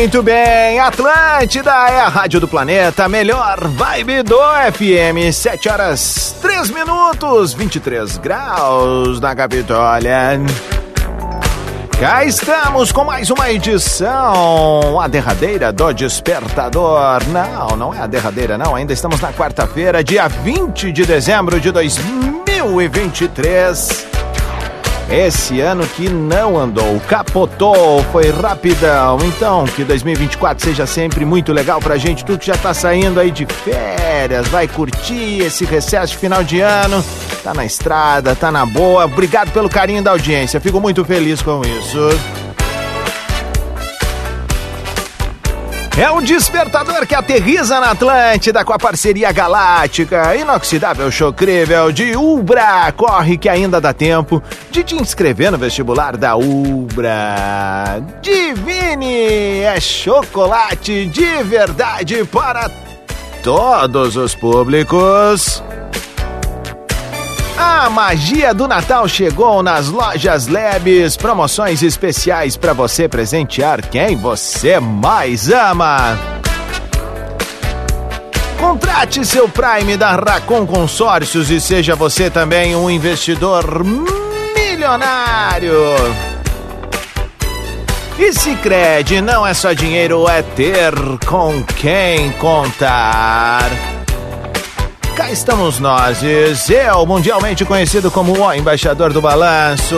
Muito bem, Atlântida é a rádio do planeta, melhor vibe do FM. 7 horas 3 minutos, 23 graus na Capitólια. Cá estamos com mais uma edição, a derradeira do Despertador. Não, não é a derradeira, não. Ainda estamos na quarta-feira, dia 20 de dezembro de 2023. Esse ano que não andou, capotou, foi rapidão. Então, que 2024 seja sempre muito legal pra gente. Tu que já tá saindo aí de férias, vai curtir esse recesso de final de ano. Tá na estrada, tá na boa. Obrigado pelo carinho da audiência. Fico muito feliz com isso. É um despertador que aterriza na Atlântida com a parceria galáctica, inoxidável chocrível de Ubra. Corre que ainda dá tempo de te inscrever no vestibular da Ubra. Divine é chocolate de verdade para todos os públicos. A magia do Natal chegou nas lojas Lebes. Promoções especiais para você presentear quem você mais ama. Contrate seu Prime da Racon Consórcios e seja você também um investidor milionário. E Sicredi não é só dinheiro, é ter com quem contar. Cá estamos nós, eu, mundialmente conhecido como o embaixador do balanço.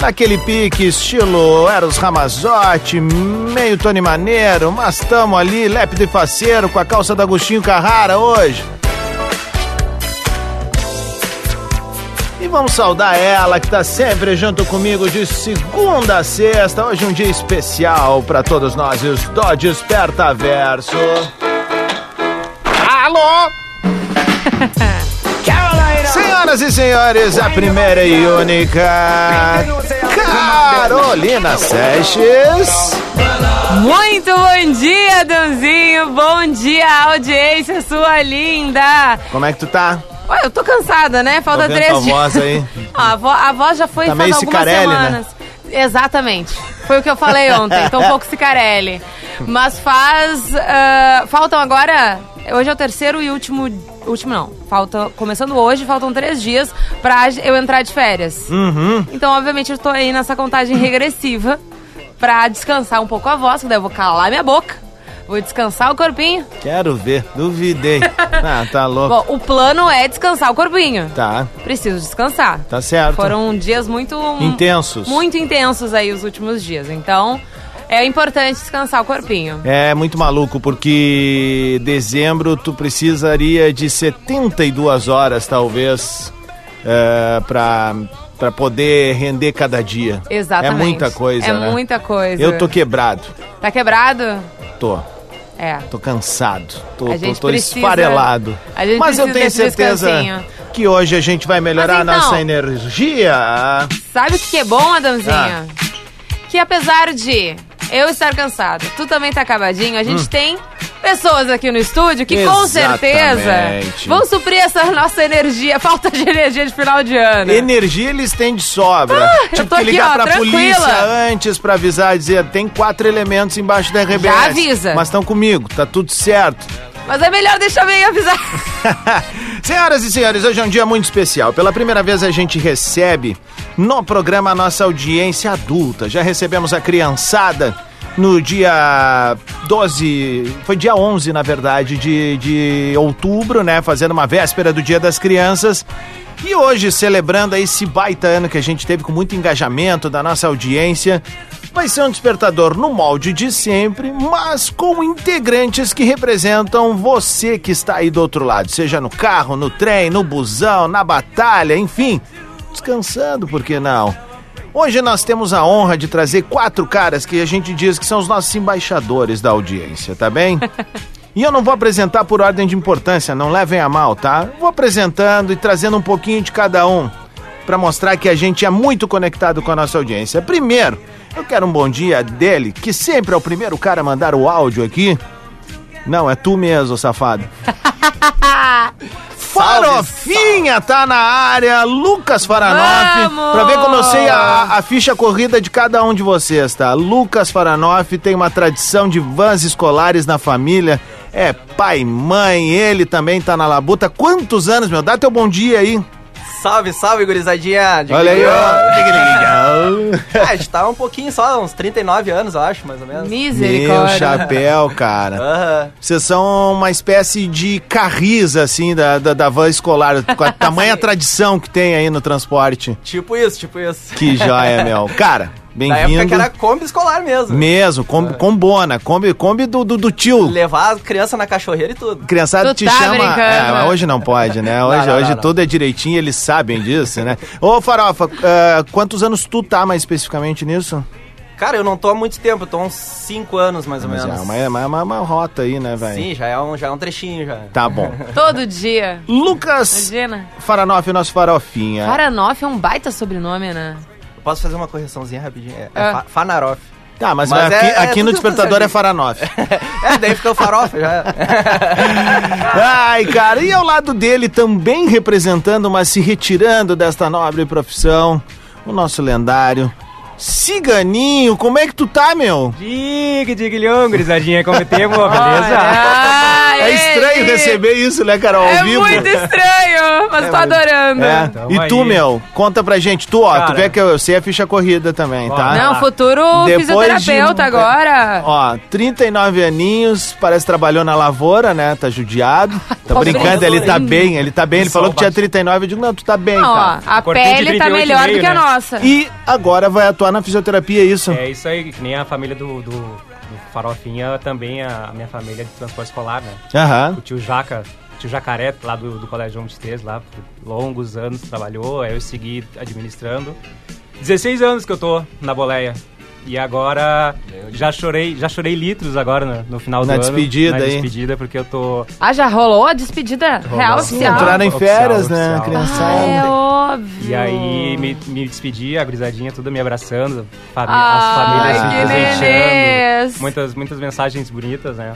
Naquele pique estilo Eros Ramazotti, meio Tony Maneiro, mas tamo ali, lépido e faceiro, com a calça da Agostinho Carrara hoje. E vamos saudar ela que tá sempre junto comigo de segunda a sexta. Hoje um dia especial para todos nós, os do Desperta Verso. Alô? Senhoras e senhores, a primeira e única Carolina Seixas. Muito bom dia, Danzinho. Bom dia, audiência sua linda. Como é que tu tá? Ué, eu tô cansada, né? Falta Tô três dias. voz aí. Ah, a, vo- a voz já foi Tá meio algumas cicarelli, né? semanas. Exatamente. Foi o que eu falei ontem. Tô um pouco cicarelli. Mas faz. ah, faltam agora. Hoje é o terceiro e último. Último não. Falta, começando hoje, faltam três dias pra eu entrar de férias. Uhum. Então, obviamente, eu tô aí nessa contagem regressiva pra descansar um pouco a voz, que daí eu vou calar minha boca. Vou descansar o corpinho. Quero ver, duvidei. Ah, tá louco. Bom, o plano é descansar o corpinho. Tá, Preciso descansar. tá certo. Foram dias muito Intensos. Muito intensos aí os últimos dias. Então, é importante descansar o corpinho. É muito maluco, porque dezembro tu precisaria de 72 horas, talvez, é, pra, pra poder render cada dia. Exatamente. É muita coisa, É né? muita coisa. Eu tô quebrado. Tá quebrado? Tô. É. Tô cansado. Tô, A gente tô, tô precisa- esfarelado. a gente Mas eu tenho certeza descansinho. que hoje a gente vai melhorar Mas a então- nossa energia. Sabe o que é bom, Adamzinha? Ah. Que apesar de eu estar cansado, tu também tá acabadinho, a gente tem pessoas aqui no estúdio que com Hum. Exatamente. certeza vão suprir essa nossa energia, falta de energia de final de ano. Energia eles têm de sobra. Ah, eu tipo, tô que aqui, ligar ó, pra tranquila. polícia antes pra avisar, dizer, tem quatro elementos embaixo da RBS. Já avisa. Mas estão comigo, tá tudo certo. Mas é melhor deixar bem avisar. Senhoras e senhores, hoje é um dia muito especial. Pela primeira vez a gente recebe no programa nossa audiência adulta. Já recebemos a criançada no dia 12, foi dia 11, na verdade, de, de outubro, né? Fazendo uma véspera do Dia das Crianças. E hoje, celebrando esse baita ano que a gente teve com muito engajamento da nossa audiência, Vai ser um despertador no molde de sempre, mas com integrantes que representam você que está aí do outro lado, seja no carro, no trem, no busão, na batalha, enfim, descansando, por que não? Hoje nós temos a honra de trazer quatro caras que a gente diz que são os nossos embaixadores da audiência, tá bem? E eu não vou apresentar por ordem de importância, não levem a mal, tá? Vou apresentando e trazendo um pouquinho de cada um para mostrar que a gente é muito conectado com a nossa audiência. Primeiro, eu quero um bom dia dele, que sempre é o primeiro cara a mandar o áudio aqui. Não, é tu mesmo, safado. Farofinha tá na área, Lucas Faranoff, Vamos! pra ver como eu sei a, a ficha corrida de cada um de vocês, tá? Lucas Faranoff tem uma tradição de vans escolares na família, é pai, mãe, ele também tá na labuta. Quantos anos, meu? Dá teu bom dia aí. Salve, salve, gurizadinha. De Olha aí, ó. Ah, a gente tá um pouquinho só, uns 39 anos, eu acho, mais ou menos. Meu Misericórdia. chapéu, cara. Aham. Vocês são uma espécie de carriza, assim, da, da, da van escolar, com a tamanha tradição que tem aí no transporte. Tipo isso, tipo isso. Que joia, meu. Cara, Na época bem-vindo. que era Kombi escolar mesmo. Mesmo, Kombi, combona, Kombi, Kombi do, do, do tio. Levar a criança na cachorreira e tudo. Criançada Tu te tá chama. brincando. É, hoje não pode, né? Hoje, não, hoje não, não. tudo é direitinho, eles sabem disso, né? Ô, Farofa, ah, quantos anos tu tá mais especificamente nisso? Cara, eu não tô há muito tempo, eu tô há uns 5 anos mais ou Mas menos. é uma, uma, uma, uma rota aí, né, velho? Sim, já é, um, já é um trechinho já. Tá bom. Todo dia. Lucas Imagina. Faranoff, nosso farofinha. Faranoff é um baita sobrenome, né? Eu Posso fazer uma correção,zinha rapidinho? É, é Ah. Fa- Fanaroff. Tá, mas, Mas aqui, é- é aqui no tudo Despertador é. Faranoff. É, daí fica o farofa já. Ai, cara, e ao lado dele também representando, mas se retirando desta nobre profissão, o nosso lendário Ciganinho. Como é que tu tá, meu? Diga, diga, gurizadinha, como temos, beleza? Olha, É estranho receber isso, né, cara, ao É vivo. muito estranho, mas tô adorando. É. E tu, aí. meu, conta pra gente. Tu, ó, tu Cara. vê que eu, eu sei a ficha corrida também, tá? Bora. Não, lá. futuro Depois fisioterapeuta de- agora. Ó, 39 aninhos, parece que trabalhou na lavoura, né? Tá judiado. Tá brincando, ele tá bem, ele tá bem. Ele falou que tinha Salva. 39, eu digo, não, tu tá bem, Não, ó, cara. a Cortei de pele tá 38 melhor do e que a meio, né? nossa. E agora vai atuar na fisioterapia, é isso? É isso aí, que nem a família do, do, do Farofinha, também a, minha família de transporte escolar, né? Aham. O tio Jaca, o tio Jacaré, lá do, do Colégio João 23, lá, por longos anos trabalhou, aí eu segui administrando. 16 anos que eu tô na boleia. E agora já chorei, já chorei litros agora no, no final Na do despedida ano. Na despedida, porque eu tô... Ah, já rolou a despedida real Sim, oficial? Entraram em Oficial, férias, né, oficial. criançada? Ah, é óbvio. E aí me, me despedi, a gurizadinha toda me abraçando, fami Ai, as famílias se que muitas, muitas mensagens bonitas, né?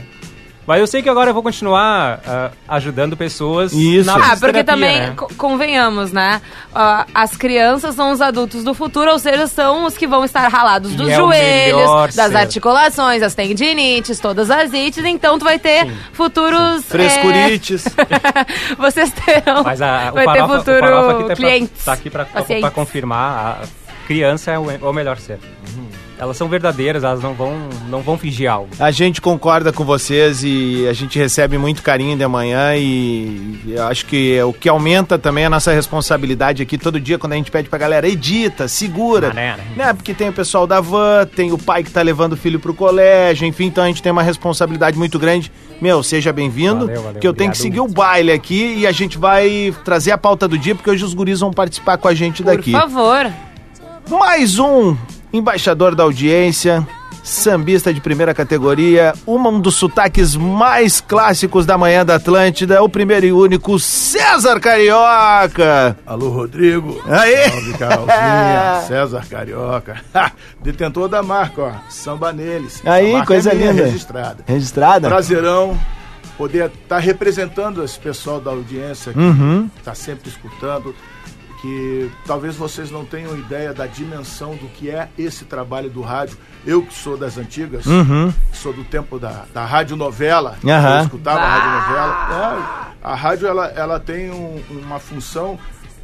Mas eu sei que agora eu vou continuar ah, ajudando pessoas Isso. na Ah, porque também, né? co- convenhamos, né? Ah, as crianças são os adultos do futuro, ou seja, são os que vão estar ralados dos E é o joelhos, das ser. articulações, as tendinites, todas as ites, então tu vai ter futuros... Frescurites. é, vocês terão... Mas a, o vai ter farofa, o futuro farofa aqui tá, clientes. pra, tá aqui pra confirmar, a criança é o, é o melhor ser. Elas são verdadeiras, elas não vão, não vão fingir algo. A gente concorda com vocês e a gente recebe muito carinho de manhã e eu acho que o que aumenta também a nossa responsabilidade aqui todo dia quando a gente pede pra galera edita, segura, né, né? Porque tem o pessoal da van, tem o pai que tá levando o filho pro colégio, enfim, então a gente tem uma responsabilidade muito grande. Meu, seja bem-vindo, que eu tenho que seguir o baile aqui e a gente vai trazer a pauta do dia porque hoje os guris vão participar com a gente Por daqui. favor. Mais um embaixador da audiência, sambista de primeira categoria, um dos sotaques mais clássicos da manhã da Atlântida, o primeiro e único César Carioca. Alô, Rodrigo. Aê! Salve, Carolzinha. César Carioca. Detentor da marca, ó. Samba neles. Aí, marca coisa é linda. registrada. Registrada? Prazerão poder estar representando esse pessoal da audiência que Uhum. está sempre escutando. Que talvez vocês não tenham ideia da dimensão do que é esse trabalho do rádio. Eu que sou das antigas, Uhum. sou do tempo da, da radionovela, Aham. eu escutava a radionovela. É, a rádio ela, ela tem um- uma função,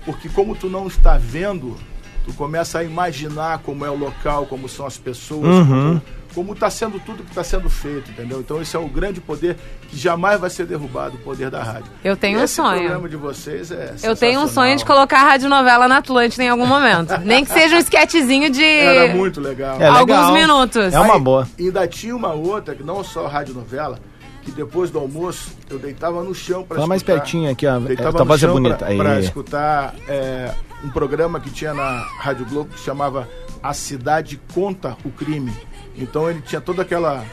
porque como tu não está vendo, tu começa a imaginar como é o local, como são as pessoas, Uhum. como, está sendo tudo que está sendo feito, entendeu? Então esse é o grande poder que jamais vai ser derrubado, o poder da rádio. Eu tenho um Esse sonho. programa de vocês é Eu tenho um sonho de colocar a radionovela na Atlântida em algum momento. Nem que seja um esquetezinho de Era muito legal. É alguns legal. minutos. É uma boa. E ainda tinha uma outra, que não só rádio novela, que depois do almoço eu deitava no chão para Fala mais pertinho aqui, ó. Deitava Tua no voz é chão bonita. pra- Aí. pra escutar é, um programa que tinha na Rádio Globo que chamava A Cidade Conta o Crime. Então ele tinha toda aquela.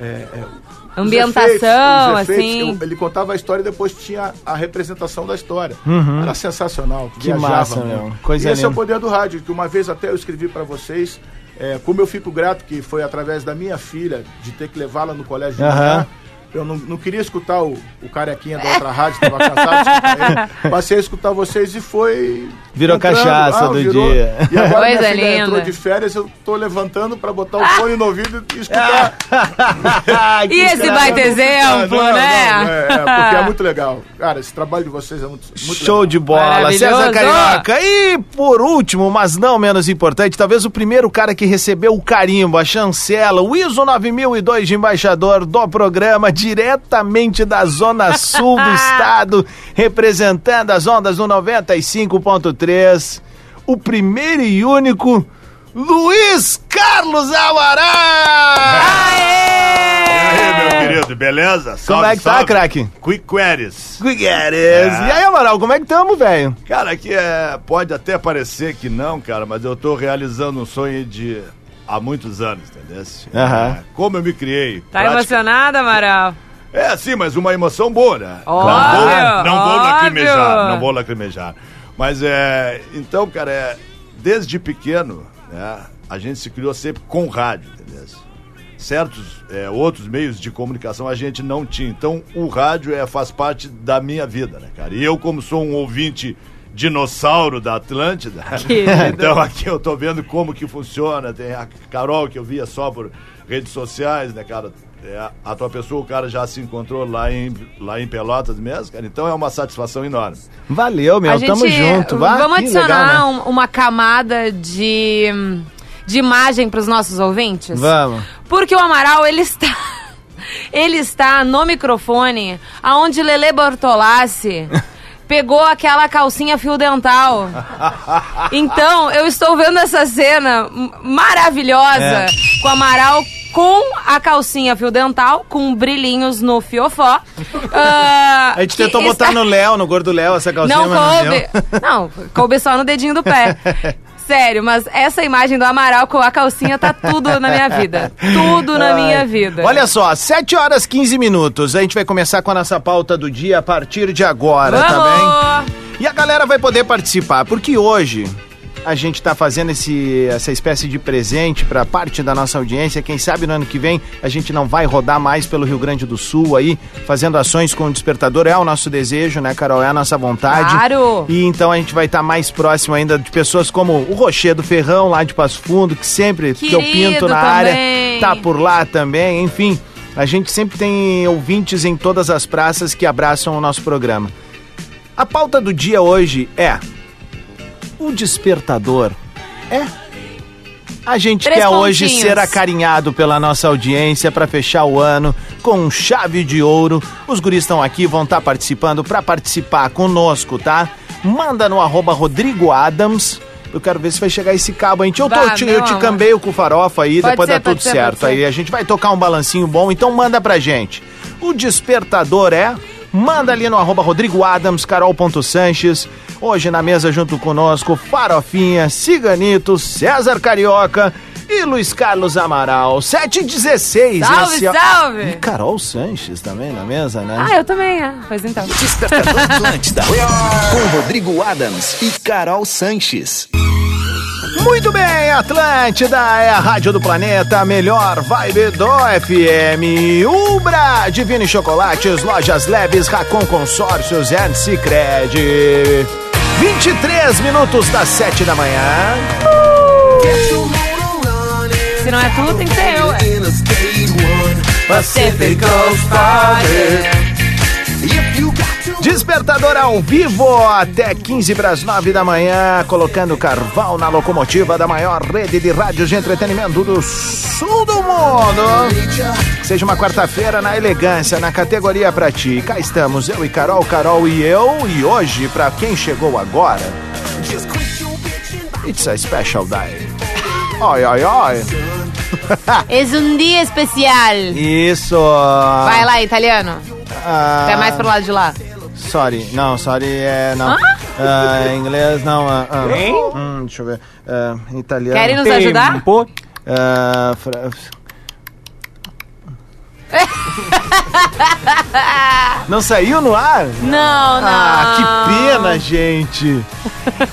é, é, os Ambientação, efeitos, os efeitos. assim. Ele contava a história e depois tinha a representação da história. Era sensacional. Uhum. Que viajava massa, meu. Coisa e esse é o linda. poder do rádio, que uma vez até eu escrevi para vocês. é, como eu fico grato que foi através da minha filha de ter que levá-la no colégio de Aham. manhã. Eu não, não queria escutar o, o carequinha da outra rádio, estava cansado de escutar ele. Passei a escutar vocês e foi. Virou cachaça do dia. E agora Coisa minha filha linda. entrou de férias, eu tô levantando para botar o fone no ouvido e escutar. E esse baita exemplo, Não, não, né? é, é, porque é muito legal. Cara, esse trabalho de vocês é muito, muito Show legal. de bola. César Carioca. E por último, mas não menos importante, talvez o primeiro cara que recebeu o carimbo, a chancela, o ISO 9002 de embaixador do programa, diretamente da Zona Sul do estado, representando as ondas no 95.3, o primeiro e único Luiz Carlos Amaral! E aí, meu querido, beleza? Como Salve, é que tá, salve. craque? Quick Queries. Guigueres. É. E aí, Amaral, como é que tamo, velho? Cara, aqui é, pode até parecer que não, cara, mas eu tô realizando um sonho de há muitos anos, entendeu? Aham. É, como eu me criei. Tá prática- emocionada, Amaral? É, sim, mas uma emoção boa, né? Óbvio, não vou, não vou lacrimejar, não vou lacrimejar. Mas é, então, cara, é, desde pequeno, né, a gente se criou sempre com rádio, entendeu? Certos é, outros meios de comunicação a gente não tinha. Então, o rádio é, faz parte da minha vida, né, cara? E eu, como sou um ouvinte dinossauro da Atlântida, então aqui eu tô vendo como que funciona. Tem a Carol que eu via só por redes sociais, né, cara? É, a tua pessoa, o cara já se encontrou lá em, lá em Pelotas mesmo, cara. Então é uma satisfação enorme. Valeu, meu, a gente, tamo junto. Vá, vamos adicionar legal, né? um- uma camada de, de imagem para os nossos ouvintes? Vamos. Porque o Amaral, ele está... Ele está no microfone aonde Lele Bortolassi pegou aquela calcinha fio dental. Então, eu estou vendo essa cena maravilhosa É. com o Amaral com a calcinha fio dental, com brilhinhos no fiofó. Ah, A gente tentou está- botar no Léo, no gordo Léo, essa calcinha, não coube. deu. Não, coube só no dedinho do pé. Sério, mas essa imagem do Amaral com a calcinha tá tudo na minha vida. Tudo na minha vida. Olha só, 7 horas 15 minutos. A gente vai começar com a nossa pauta do dia a partir de agora, tá bem? Vamos! E a galera vai poder participar, porque hoje a gente tá fazendo esse, essa espécie de presente para parte da nossa audiência. Quem sabe no ano que vem a gente não vai rodar mais pelo Rio Grande do Sul aí, fazendo ações com o despertador. É o nosso desejo, né, Carol? É a nossa vontade. Claro. E então a gente vai estar mais próximo ainda de pessoas como o Rocher do Ferrão, lá de Passo Fundo, que sempre que eu Querido pinto na também. área, tá por lá também. Enfim, a gente sempre tem ouvintes em todas as praças que abraçam o nosso programa. A pauta do dia hoje é o despertador. É. A gente Três quer hoje pontinhos. ser acarinhado pela nossa audiência para fechar o ano com chave de ouro. Os guris estão aqui, vão estar participando. Para participar conosco, tá? Manda no arroba Rodrigo Adams. Eu quero ver se vai chegar esse cabo. A gente, eu, tô, Vá, te, meu eu te cambeio com farofa aí, Pode depois ser, dá tudo ser, certo. Aí a gente vai tocar um balancinho bom, então manda pra gente. O despertador é. Manda ali no arroba Rodrigo Adams, Carol.Sanches. Hoje na mesa junto conosco, Farofinha, Ciganito, César Carioca e Luiz Carlos Amaral. 716. Salve, esse é- salve! E Carol Sanches também na mesa, né? Ah, eu também, é. Pois então. Despertador Atlântida. com Rodrigo Adams e Carol Sanches. Muito bem, Atlântida é a rádio do planeta, a melhor vibe do FM. Ubra, Divine Chocolates, Lojas Leves, Racon Consórcios and Cicred. 23 minutos das 7 da manhã. Se não é tu, tem que ser eu. é. Pacific Coast Party. Despertador ao vivo até 15 para as 9 da manhã, colocando carvão na locomotiva da maior rede de rádios de entretenimento do sul do mundo. Seja uma quarta-feira na elegância, na categoria pra ti. Cá estamos, eu e Carol, Carol e eu. E hoje, pra quem chegou agora, it's a special day. Oi, oi, oi. É um dia especial. Isso. Vai lá, italiano. Ah, Vai mais pro lado de lá. Sorry, não, sorry é não. Hã? Ah, inglês não. ah. Hein? Hum, deixa eu ver. Ah, italiano. Querem nos ajudar? Tempo. Ah, fra- Não saiu no ar? Não, não. Ah, que pena, gente.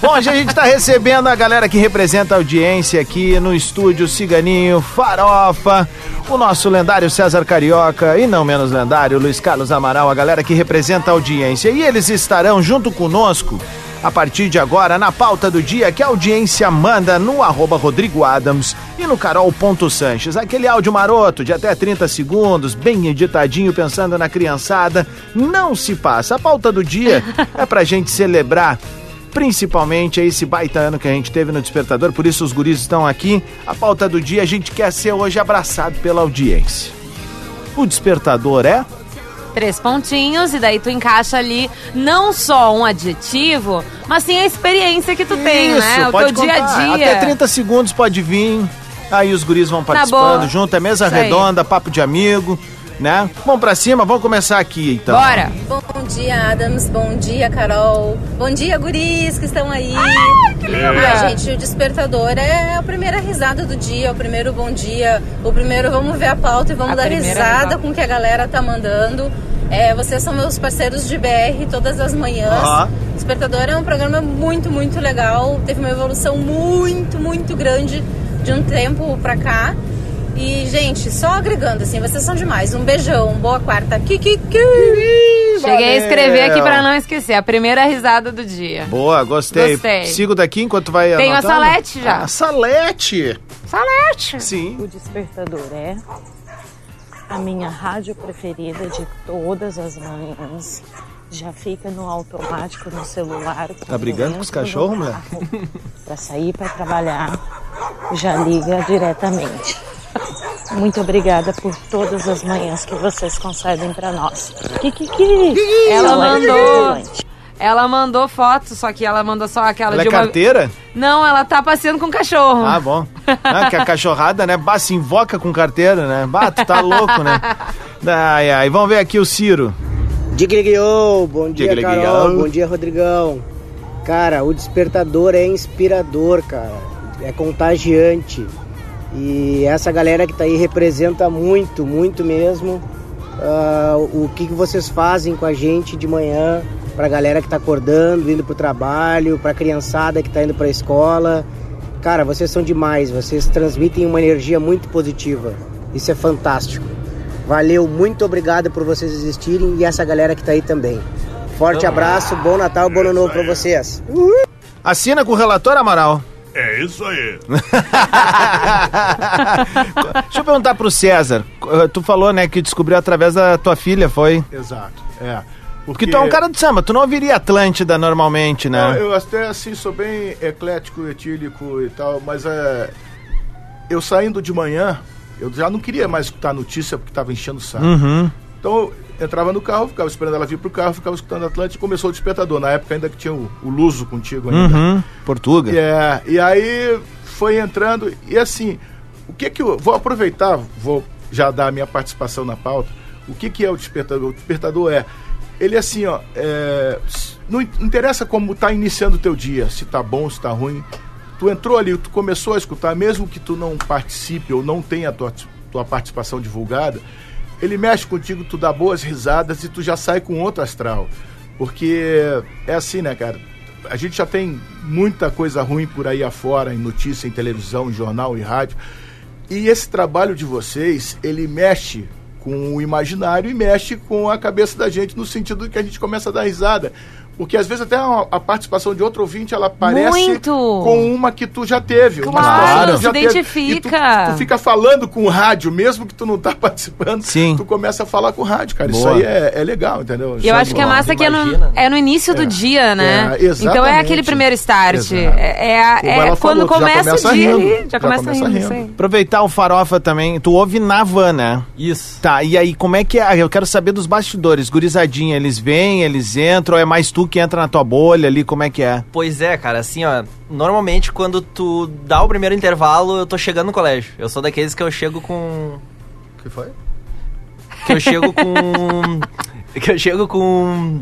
Bom, hoje a gente está recebendo a galera que representa a audiência aqui no estúdio Ciganinho, Farofa, o nosso lendário César Carioca e não menos lendário Luiz Carlos Amaral, a galera que representa a audiência. E eles estarão junto conosco a partir de agora na pauta do dia que a audiência manda no arroba Rodrigo Adams e no carol.sanches. Aquele áudio maroto de até 30 segundos, bem editadinho, pensando na criançada, não se passa. A pauta do dia é pra gente celebrar principalmente esse baita ano que a gente teve no Despertador, por isso os guris estão aqui. A pauta do dia a gente quer ser hoje abraçado pela audiência. O Despertador é... Três pontinhos, e daí tu encaixa ali não só um adjetivo, mas sim a experiência que tu tem, né? O teu pode dia a contar. dia. Até 30 segundos pode vir. Aí os guris vão participando boa. junto, é mesa Isso aí. redonda, papo de amigo, né? Vamos pra cima, vamos começar aqui então. Bora! Bom dia, Adams. Bom dia, Carol. Bom dia, guris que estão aí. que linda! Ai, gente, o despertador é a primeira risada do dia, o primeiro bom dia, o primeiro vamos ver a pauta e vamos A dar risada com o que a galera tá mandando. É, vocês são meus parceiros de BR todas as manhãs. Ó. Despertador é um programa muito, muito legal. Teve uma evolução muito, muito grande de um tempo pra cá. E, gente, só agregando, assim, vocês são demais. Um beijão, boa quarta. Kikiki! Cheguei a escrever aqui pra não esquecer. A primeira risada do dia. Boa, gostei. Gostei. Sigo daqui enquanto vai Tenho a. Salete já. A Salete! Salete! Sim. O despertador é a minha rádio preferida de todas as manhãs. Já fica no automático no celular. Tá brigando com os cachorros, mulher? Para sair para trabalhar, já liga diretamente. Muito obrigada por todas as manhãs que vocês concedem para nós. Kikiki! Ela Salete mandou. Ela mandou foto, só que ela mandou só aquela Ela é de uma. carteira? Não, ela tá passeando com o cachorro. Ah, bom. Ah, que a cachorrada, né? Bah, se invoca com carteira, né? Bah, tu tá louco, né? Ai, ai. Vamos ver aqui o Ciro. Digligou, bom dia Digligou. Carol, bom dia Rodrigão. Cara, o despertador é inspirador, cara. É contagiante. E essa galera que tá aí representa muito, muito mesmo ah, o que, que vocês fazem com a gente de manhã, pra galera que tá acordando, indo pro trabalho, pra criançada que tá indo pra escola. Cara, vocês são demais, vocês transmitem uma energia muito positiva. Isso é fantástico. Valeu, muito obrigado por vocês existirem e essa galera que tá aí também. Forte abraço, bom Natal, bom ano novo pra vocês. Assina com o relator, Amaral. É isso aí. Deixa eu perguntar pro César. Tu falou, né, que descobriu através da tua filha, foi? Exato, é. Porque tu é um cara de samba, tu não ouviria Atlântida normalmente, né? Não, eu até assim sou bem eclético, etílico e tal, mas é. Eu saindo de manhã, eu já não queria mais escutar notícia porque tava enchendo o saco. Uhum. Então entrava no carro, ficava esperando ela vir pro carro, ficava escutando Atlântico e começou o despertador. Na época ainda que tinha o, o Luso contigo ainda. Uhum. Portuga. E, é, e aí foi entrando, e assim, o que que eu. Vou aproveitar, vou já dar a minha participação na pauta. O que que é o despertador? O despertador é. Ele é assim, ó. é, não in- interessa como tá iniciando o teu dia, se tá bom, se tá ruim. Tu entrou ali, tu começou a escutar, mesmo que tu não participe ou não tenha a tua, tua participação divulgada, ele mexe contigo, tu dá boas risadas e tu já sai com outro astral. Porque é assim, né, cara? A gente já tem muita coisa ruim por aí afora, em notícia, em televisão, em jornal e rádio. E esse trabalho de vocês, ele mexe com o imaginário e mexe com a cabeça da gente no sentido que a gente começa a dar risada. Porque às vezes até a, a participação de outro ouvinte, ela parece Muito. com uma que tu já teve. uma Claro, tu se identifica. E tu, tu fica falando com o rádio, mesmo que tu não tá participando, Sim. tu começa a falar com o rádio, cara. Isso Boa. aí é, é legal, entendeu? E eu acho que é massa que é no, é no início do dia, né? É, então é aquele primeiro start. É, é, a- é quando falou, começa, começa o dia rindo, ali, já, já começa, começa rindo. rindo. sei. Aproveitar o farofa também. Tu ouve na van, né? Isso. Tá, e aí, como é que é? Eu quero saber dos bastidores. Gurizadinha, eles vêm, eles entram, ou é mais tu que entra na tua bolha ali, como é que é? Pois é, cara, assim, ó, normalmente quando tu dá o primeiro intervalo, eu tô chegando no colégio. Eu sou daqueles que eu chego com. Que foi? Que eu chego com. que eu chego com.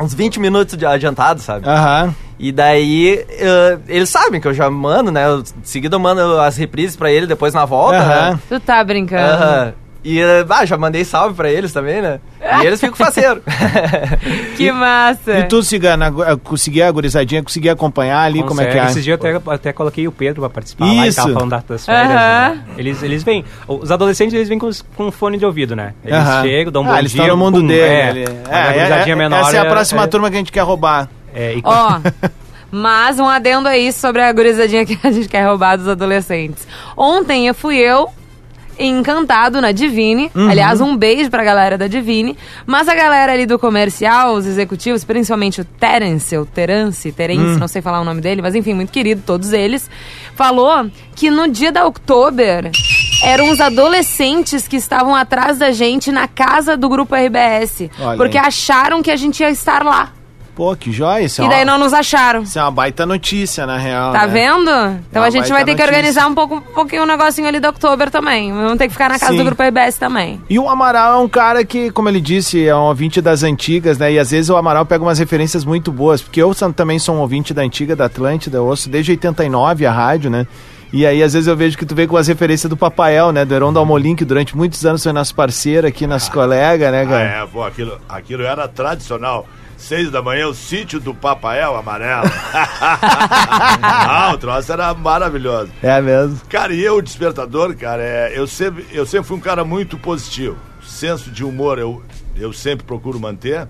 Uns 20 minutos de adiantado, sabe? Aham. E daí, eh, eles sabem que eu já mando, né? Eu, em seguida eu mando as reprises pra ele depois na volta, Aham. né? Tu tá brincando. Aham. E, ah, já mandei salve pra eles também, né? E eles ficam faceiros. Que massa. E tu, Cigana, conseguia a gurizadinha, conseguia acompanhar ali, como é que é? Esses dias eu até, até coloquei o Pedro pra participar lá e Isso. tava falando da- das férias. Né? Eles, eles vêm. Os adolescentes eles vêm com, com fone de ouvido, né? Eles chegam, dão um ah, bom eles dia. estão no mundo pum, dele. é. ali. Mas a gurizadinha menor essa é a próxima é- turma que a gente quer roubar. é, e- Ó, mas um adendo aí sobre a gurizadinha que a gente quer roubar dos adolescentes. Ontem eu fui eu encantado na Divine. Uhum. Aliás, um beijo pra galera da Divine. Mas a galera ali do comercial, os executivos, principalmente o Terence, o Terence, Terence, Hum. não sei falar o nome dele, mas enfim, muito querido, todos eles, falou que no dia da Oktober eram os adolescentes que estavam atrás da gente na casa do grupo RBS. Olha porque aí. acharam que a gente ia estar lá. Pô, que joia. Isso é E uma- daí não nos acharam. Isso é uma baita notícia, na real. Tá né? vendo? Então É uma a gente vai ter que notícia. organizar um pouco, um pouquinho o negocinho ali do Oktober também. Vamos ter que ficar na casa Sim. do grupo RBS também. E o Amaral é um cara que, como ele disse, é um ouvinte das antigas, né? E às vezes o Amaral pega umas referências muito boas, porque eu também sou um ouvinte da antiga, da Atlântida, eu ouço desde 89 a rádio, né? E aí, às vezes, eu vejo que tu vem com as referências do Papael, né? Do Heron Dalmolin, que durante muitos anos foi nosso parceiro aqui, nosso colega, né, Ah, cara? é, pô, aquilo, aquilo era tradicional. Seis da manhã, o sítio do Papael Amarelo. ah, o troço era maravilhoso. É mesmo. Cara, e eu, o despertador, cara, é, eu, sempre, eu sempre fui um cara muito positivo. Senso de humor eu, eu sempre procuro manter.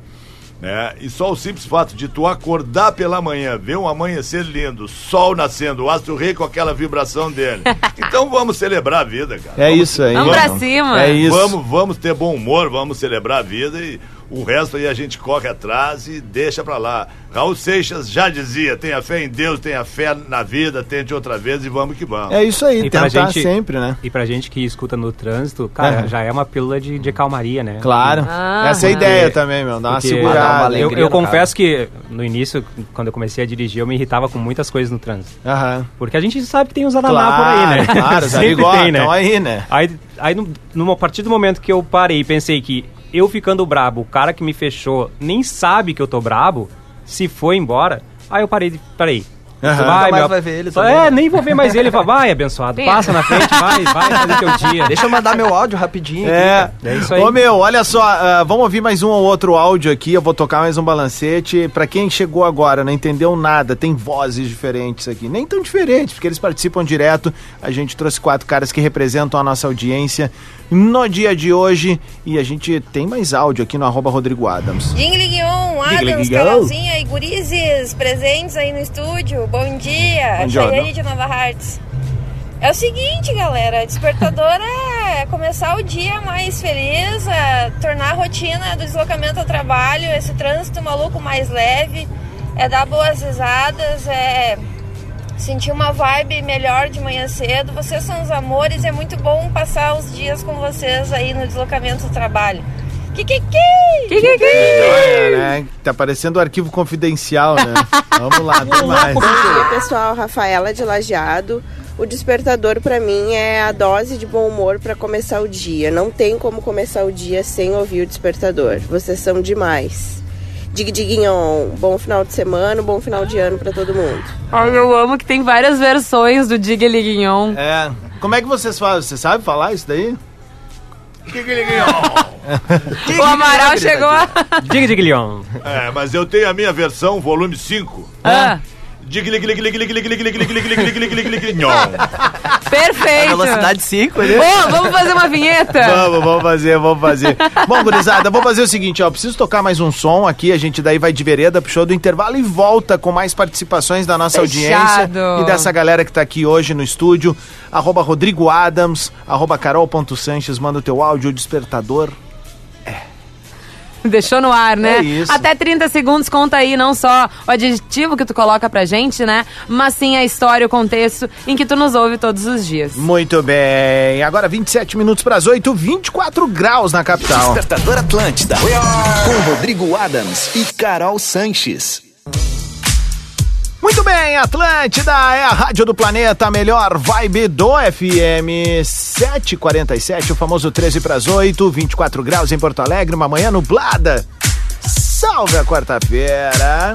Né? E só o simples fato de tu acordar pela manhã, ver um amanhecer lindo, sol nascendo, o astro rei com aquela vibração dele. Então vamos celebrar a vida, cara. É isso aí. Vamos pra então. cima. É isso. Vamos, vamos ter bom humor, vamos celebrar a vida e o resto aí a gente corre atrás e deixa pra lá. Raul Seixas já dizia: tenha fé em Deus, tenha fé na vida, tente outra vez e vamos que vamos. É isso aí, E tentar gente- sempre, né? E pra gente que escuta no trânsito, cara, Aham. já é uma pílula de, de calmaria, né? Claro. Ah, Essa é a porque- ideia também, meu. Dá uma Porque segurada. dá uma eu, alegria eu no confesso que no início, quando eu comecei a dirigir, eu me irritava com muitas coisas no trânsito. Aham. Porque a gente sabe que tem uns ananá Claro, por aí, né? claro, os Sempre tem, né? Aí, né? Aí, aí no, numa, a partir do momento que eu parei e pensei que eu ficando brabo, o cara que me fechou nem sabe que eu tô brabo, se foi embora, aí eu parei de. Aham. Nunca mais vai ver ele também, É, né? nem vou ver mais ele. Fala, vai, abençoado, Sim. passa na frente, vai, vai fazer teu dia. Deixa eu mandar meu áudio rapidinho. aqui, É. cara. É isso aí. Ô meu, olha só, ah, vamos ouvir mais um ou outro áudio aqui. Eu vou tocar mais um balancete. Pra quem chegou agora, não entendeu nada, tem vozes diferentes aqui. Nem tão diferentes, porque eles participam direto. A gente trouxe quatro caras que representam a nossa audiência no dia de hoje. E a gente tem mais áudio aqui no arroba Rodrigo Adams. Dingliguion, Adams. Carolzinha e Gurizes presentes aí no estúdio. Bom dia, Bom dia, Chayane de Nova Hartz. É o seguinte, galera, despertador é começar o dia mais feliz, é tornar a rotina do deslocamento ao trabalho, esse trânsito maluco mais leve, é dar boas risadas, é sentir uma vibe melhor de manhã cedo. Vocês são os amores é muito bom passar os dias com vocês aí no deslocamento do trabalho. Kikiki! Olha, né? Tá parecendo um arquivo confidencial, né? Vamos lá, tem mais. Bom dia, pessoal. Rafaela de Lajeado. O despertador pra mim é a dose de bom humor pra começar o dia. Não tem como começar o dia sem ouvir o despertador. Vocês são demais. Dig diguinhon. Bom final de semana, bom final de ano pra todo mundo. Ai, eu amo que tem várias versões do Diga Liguignon. É. Como é que vocês falam? Você sabe falar isso daí? O Amaral chegou a... Diga, diga, Leon. É, mas eu tenho a minha versão, volume 5. Ah, Perfeito. Velocidade 5, né? Vamos fazer uma vinheta? Vamos, vamos fazer, vamos fazer. Bom, gurizada, vou fazer o seguinte, ó. Preciso tocar mais um som aqui. A gente daí vai de vereda pro show do intervalo e volta com mais participações da nossa Fechado. audiência e dessa galera que tá aqui hoje no estúdio. Arroba Rodrigo Adams, arroba Carol.Sanches, manda o teu áudio, o despertador. Deixou no ar, né? É isso. Até 30 segundos conta aí não só o adjetivo que tu coloca pra gente, né? Mas sim a história, o contexto em que tu nos ouve todos os dias. Muito bem. Agora 27 minutos para as 8, 24 graus na capital. Despertador Atlântida. Com Rodrigo Adams e Carol Sanches. Muito bem, Atlântida é a rádio do planeta, a melhor vibe do FM 747, o famoso 13 para as 8, 24 graus em Porto Alegre, uma manhã nublada. Salve a quarta-feira.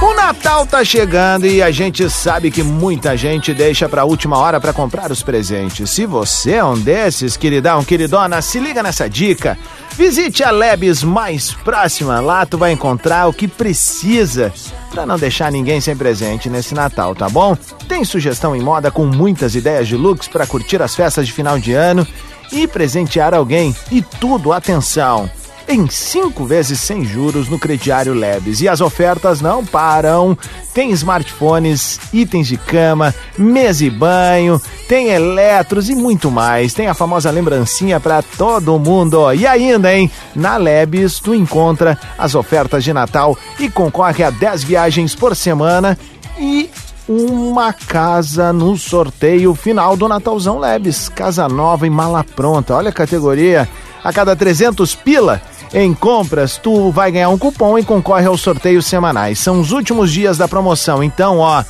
O Natal tá chegando e a gente sabe que muita gente deixa pra última hora pra comprar os presentes. Se você é um desses, queridão, queridona, se liga nessa dica. Visite a Lebes mais próxima. Lá tu vai encontrar o que precisa pra não deixar ninguém sem presente nesse Natal, tá bom? Tem sugestão em moda com muitas ideias de looks pra curtir as festas de final de ano e presentear alguém. E tudo, atenção! Em cinco vezes sem juros no crediário Lebes. E as ofertas não param. Tem smartphones, itens de cama, mesa e banho, tem eletros e muito mais. Tem a famosa lembrancinha para todo mundo. E ainda, hein? Na Lebes tu encontra as ofertas de Natal e concorre a 10 viagens por semana e uma casa no sorteio final do Natalzão Lebes. Casa nova e mala pronta. Olha a categoria. A cada 300 pila em compras, tu vai ganhar um cupom e concorre aos sorteios semanais. São os últimos dias da promoção, então, ó,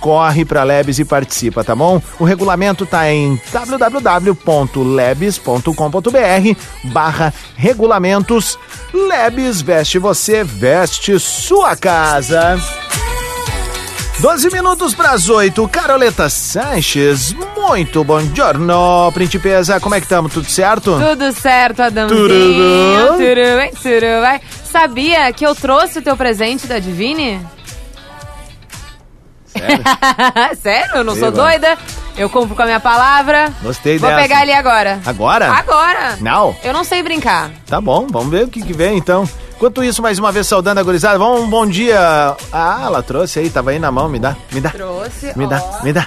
corre pra Lebes e participa, tá bom? O regulamento tá em www.lebes.com.br barra regulamentos. Lebes veste você, veste sua casa. 12 minutos para as 8, Caroleta Sanches, muito bom giorno, principesa, como é que estamos, tudo certo? Tudo certo, Adãozinho. Tudo bem, tudo vai. Sabia que eu trouxe o teu presente da Divine? Sério? Sério? Eu não Sim, sou mano. doida. Eu compro com a minha palavra. Gostei Vou dessa. pegar ali agora. Agora? Agora. Não? Eu não sei brincar. Tá bom, vamos ver o que, que vem então. Enquanto isso, mais uma vez saudando a gurizada, vamos um bom dia. Ah, ela trouxe aí, tava aí na mão, me dá, me dá. Trouxe. Me dá, ó. me dá.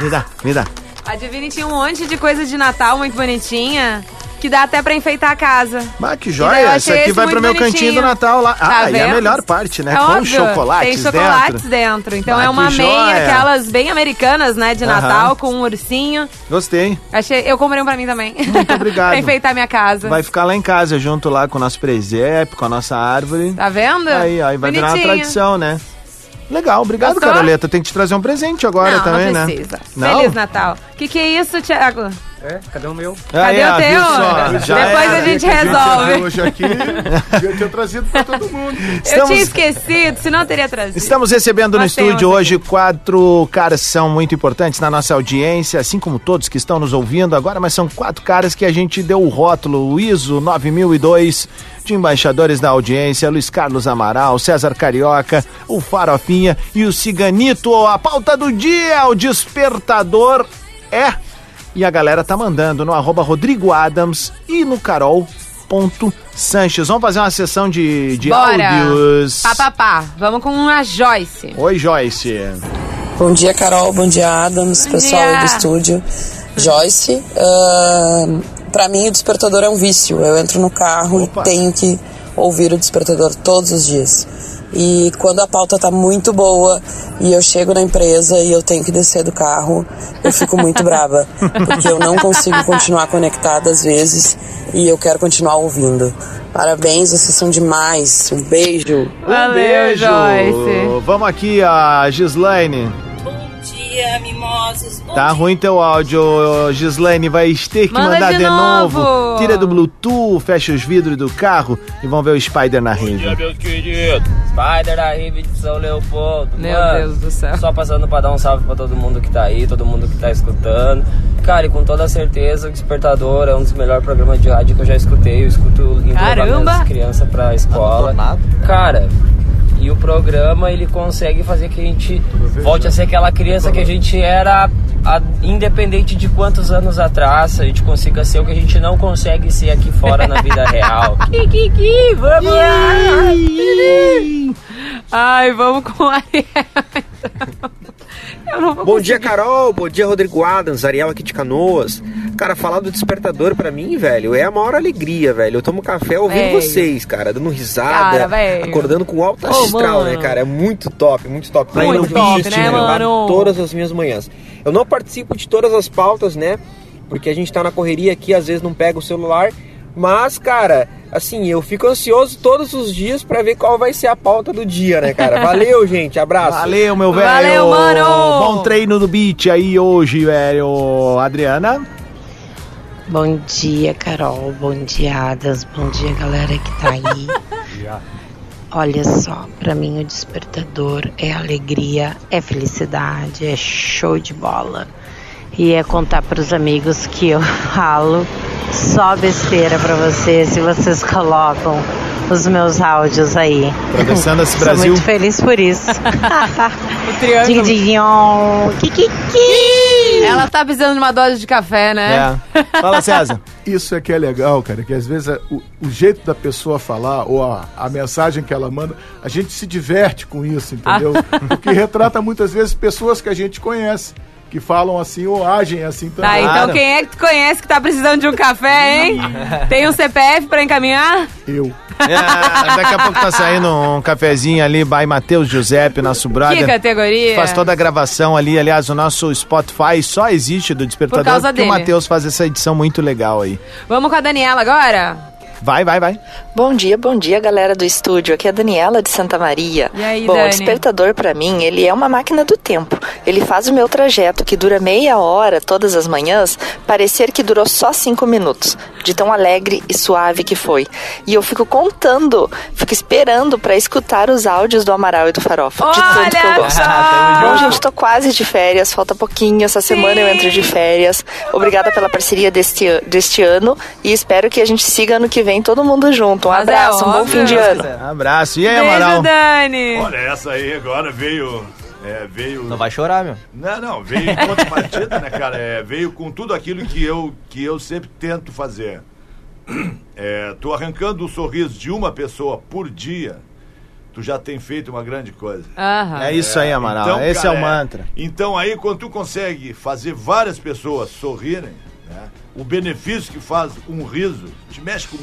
Me dá, me dá. A Divine tinha um monte de coisa de Natal muito bonitinha. Que dá até pra enfeitar a casa. Ah, que E joia. Isso aqui vai pro meu cantinho bonitinho. do Natal lá. Tá ah, e é a vendo? melhor parte, né? É Com óbvio. chocolates Tem chocolates dentro. dentro. Então Ah, é uma meia, aquelas bem americanas, né? De Aham. Natal, com um ursinho. Gostei. Achei, eu comprei um pra mim também. Muito obrigado. pra enfeitar minha casa. Vai ficar lá em casa junto lá com o nosso presépio, com a nossa árvore. Tá vendo? Aí, aí vai virar uma Bonitinho. tradição, né? Legal, obrigado, Gostou? Caroleta. Tem que te trazer um presente agora não, também, não né? precisa. Não? Feliz Natal. Que que é isso, Thiago? É, cadê o meu? Cadê Aí, o ó, teu? só? Já Depois era. a gente resolve. hoje aqui, devia ter trazido pra todo mundo. Eu Estamos- tinha esquecido, senão eu teria trazido. Estamos recebendo no Nós estúdio temos hoje quatro caras que são muito importantes na nossa audiência, assim como todos que estão nos ouvindo agora, mas são quatro caras que a gente deu o rótulo, o ISO 9002, de embaixadores da audiência, Luiz Carlos Amaral, César Carioca, o Farofinha e o Ciganito. A pauta do dia, o despertador é... E a galera tá mandando no arroba Rodrigo Adams e no Carol.Sanches. Vamos fazer uma sessão de, de Bora. áudios. Pá, pá, pá. Vamos com a Joyce. Oi, Joyce. Bom dia, Carol. Bom dia, Adams, Bom pessoal dia. do estúdio. Joyce, ahn, pra mim o despertador é um vício. Eu entro no carro Opa. e tenho que ouvir o despertador todos os dias. E quando a pauta tá muito boa e eu chego na empresa e eu tenho que descer do carro, eu fico muito brava, porque eu não consigo continuar conectada às vezes e eu quero continuar ouvindo. Parabéns, vocês são demais. Um beijo. Um beijo. Joyce. Vamos aqui, a Gislaine. Bom dia, dia, mimosos. Bom Tá ruim teu áudio, Gislaine. Vai ter que Manda mandar de de, novo. novo. Tira do Bluetooth, fecha os vidros do carro e vão ver o Spider na rede. meus queridos. Spider da Rive de São Leopoldo. Meu Mano, Deus do céu. Só passando pra dar um salve pra todo mundo que tá aí, todo mundo que tá escutando. Cara, e com toda certeza, o Despertador é um dos melhores programas de rádio que eu já escutei. Eu escuto indo levar Caramba! minhas crianças pra escola. Cara, e o programa ele consegue fazer que a gente volte a ser aquela criança que a gente era, a- independente de quantos anos atrás, a gente consiga ser o que a gente não consegue ser aqui fora na vida real. Kiki, vamos lá! Ai, vamos com a Ariel. Eu Bom dia, Carol. Bom dia, Rodrigo Adams, Ariel aqui de Canoas. Cara, falar do despertador pra mim, velho, é a maior alegria, velho. Eu tomo café ouvindo vocês, cara, dando risada, Cara, acordando com alto astral, né, mano. cara? É muito top, muito top. Muito Pra não top, né, levar mano? Todas as minhas manhãs. Eu não participo de todas as pautas, né? Porque a gente tá na correria aqui, às vezes não pega o celular. Mas, cara, assim, eu fico ansioso todos os dias pra ver qual vai ser a pauta do dia, né, cara? Valeu, gente. Abraço. Valeu, meu velho. Valeu, mano. Bom treino do beat aí hoje, velho. Adriana? Bom dia, Carol. Bom dia, Adas. Bom dia, galera que tá aí. Olha só, pra mim o despertador é alegria, é felicidade, é show de bola. E é contar pros amigos que eu falo só besteira pra vocês se vocês colocam os meus áudios aí. Atravessando esse Sou Brasil. muito feliz por isso. O triângulo. Digion. Kikiki. Ela tá precisando de uma dose de café, né? É. Fala, César. Isso é que é legal, cara, que às vezes é o, o jeito da pessoa falar ou a, a mensagem que ela manda, a gente se diverte com isso, entendeu? Porque retrata muitas vezes pessoas que a gente conhece, que falam assim ou agem assim também. Tá, então quem é que tu conhece que tá precisando de um café, hein? Tem um CPF pra encaminhar? Eu. É, daqui a pouco tá saindo um cafezinho ali, by Matheus Giuseppe, nosso brother. Que categoria? Faz toda a gravação ali. Aliás, o nosso Spotify só existe do Despertador Por causa porque o dele. Matheus faz essa edição muito legal aí. Vamos com a Daniela agora? Vai, vai, vai. Bom dia, bom dia, galera do estúdio. Aqui é a Daniela de Santa Maria. E aí, bom, Dani? o despertador pra mim, ele é uma máquina do tempo. Ele faz o meu trajeto, que dura meia hora todas as manhãs, parecer que durou só cinco minutos, de tão alegre e suave que foi. E eu fico contando, fico esperando pra escutar os áudios do Amaral e do Farofa, de tanto que eu Olha gosto. só! Bom, gente, tô quase de férias, falta pouquinho, essa semana eu entro de férias. Obrigada pela parceria deste, deste ano e espero que a gente siga ano que vem todo mundo junto. Um Mas é abraço, um bom fim de ano. Abraço. E aí, Beijo, Amaral? Dani! Olha, essa aí agora veio. É, veio. Não vai chorar, meu. Não, não, veio em contrapartida, né, cara? É, veio com tudo aquilo que eu, que eu sempre tento fazer. É, tô arrancando o sorriso de uma pessoa por dia, tu já tem feito uma grande coisa. Aham. É isso aí, Amaral. Esse é o mantra. Então aí, quando tu consegue fazer várias pessoas sorrirem, né, o benefício que faz um riso, te mexe com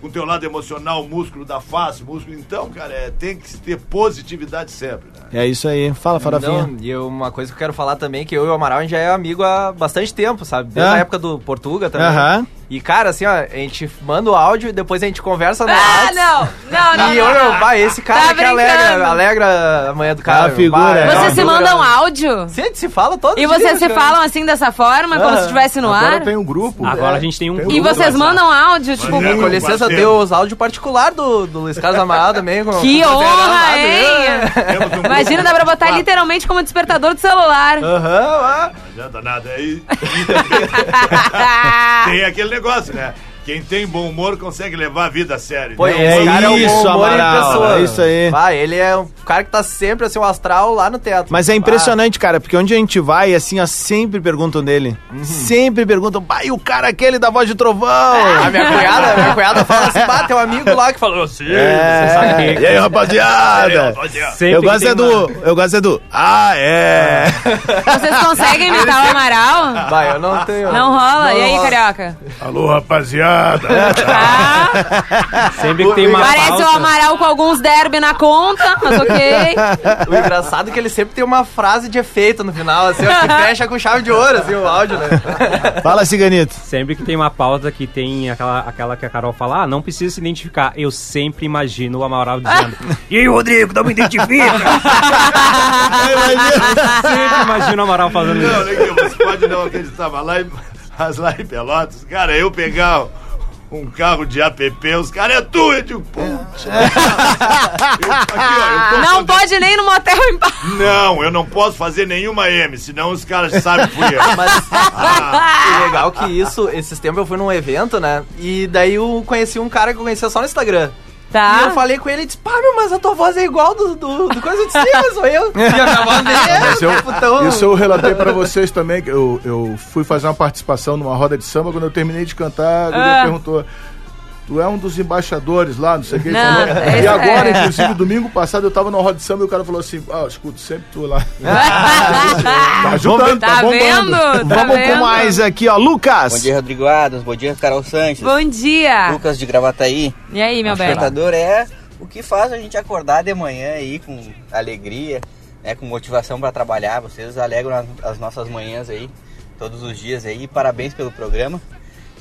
com o teu lado emocional, o músculo da face, músculo. Então, cara, é, tem que ter positividade sempre, né? É isso aí. Fala, Farofinha. Não, e uma coisa que eu quero falar também, que eu e o Amaral, a gente já é amigo há bastante tempo, sabe? Desde Ah. a época do Portuga também. Aham. E, cara, assim, ó, a gente manda o áudio e depois a gente conversa no Ah, WhatsApp. não! Não, não, E não, eu, não. vai, esse cara Tá que alegra, brincando. alegra a manhã do cara. Ah, meu. figura, Vai, é. é uma Vocês se figura. mandam áudio? Sim, a gente se fala todo E dia, vocês se cara. falam assim dessa forma, como Ah. se estivesse no Agora ar? tem um grupo. Agora é, a gente tem um tem grupo. E do vocês WhatsApp. mandam áudio, tipo, é, Com licença, parceiro. deu os áudios particulares do, do Luiz Carlos Amaral também. Com, que com honra, hein? Temos um grupo Imagina, dá pra botar quatro. literalmente como despertador do celular. Aham, ah. Não adianta nada. Aí, e também tem aquele negócio, né? Quem tem bom humor consegue levar a vida a sério. Pô, né? É cara é um isso, bom humor em Amaral, pessoa. é isso aí. Vai, ele é um cara que tá sempre, assim, o astral lá no teto. Mas é impressionante, cara, porque onde a gente vai, assim, ó, sempre perguntam dele. Sempre perguntam, pai, o cara aquele da voz de trovão. A minha cunhada, minha cunhada fala assim, bah, tem um amigo lá que falou assim. É. Você sabe que- E aí, rapaziada? Sempre Eu gosto é do. Eu gosto é do. Ah, é. Vocês conseguem imitar o Amaral? Vai, eu não tenho. Não rola. E aí, rola. carioca? Alô, rapaziada. Sempre que tem uma Parece pauta, o Amaral com alguns derby na conta, mas ok. O engraçado é que ele sempre tem uma frase de efeito no final, assim, ó, que fecha com chave de ouro, assim, o áudio, né? Fala, Ciganito. Sempre que tem uma pauta que tem aquela, aquela que a Carol fala, ah, não precisa se identificar. Eu sempre imagino o Amaral dizendo, e aí, Rodrigo, não me identifica? Sempre imagino o Amaral fazendo Não, isso. nem que você pode não acreditar, mas lá em, mas lá em Pelotas, cara, eu pegar um carro de app, os caras é tu, eu digo, putz. Não pode nem no motel em paz. Não, eu não posso fazer nenhuma M, senão os caras sabem que fui eu. Mas o legal que isso, esses tempos eu fui num evento, né? E daí eu conheci um cara que eu conhecia só no Instagram. Tá. E eu falei com ele e disse, pá, meu, mas a tua voz é igual do, do, do coisa de cima, sou eu. E a minha voz dele é, eu- tipo, Isso eu relatei pra vocês também, que eu, eu fui fazer uma participação numa roda de samba, quando eu terminei de cantar, Ah. perguntou. Tu é um dos embaixadores lá, não sei o que. Não, esse E agora, é. inclusive, domingo passado, eu tava numa roda de samba e o cara falou assim: Ah, escuto sempre tu lá. tá ajudando, tá, Tá bombando. vendo? Tá Vamos com vendo? mais aqui, ó. Lucas. Bom dia, Rodrigo Adams. Bom dia, Carol Sanches. Bom dia. Lucas de Gravataí. E aí, meu O belo? despertador é o que faz a gente acordar de manhã aí com alegria, né, com motivação para trabalhar. Vocês alegram as nossas manhãs aí, todos os dias aí. Parabéns pelo programa.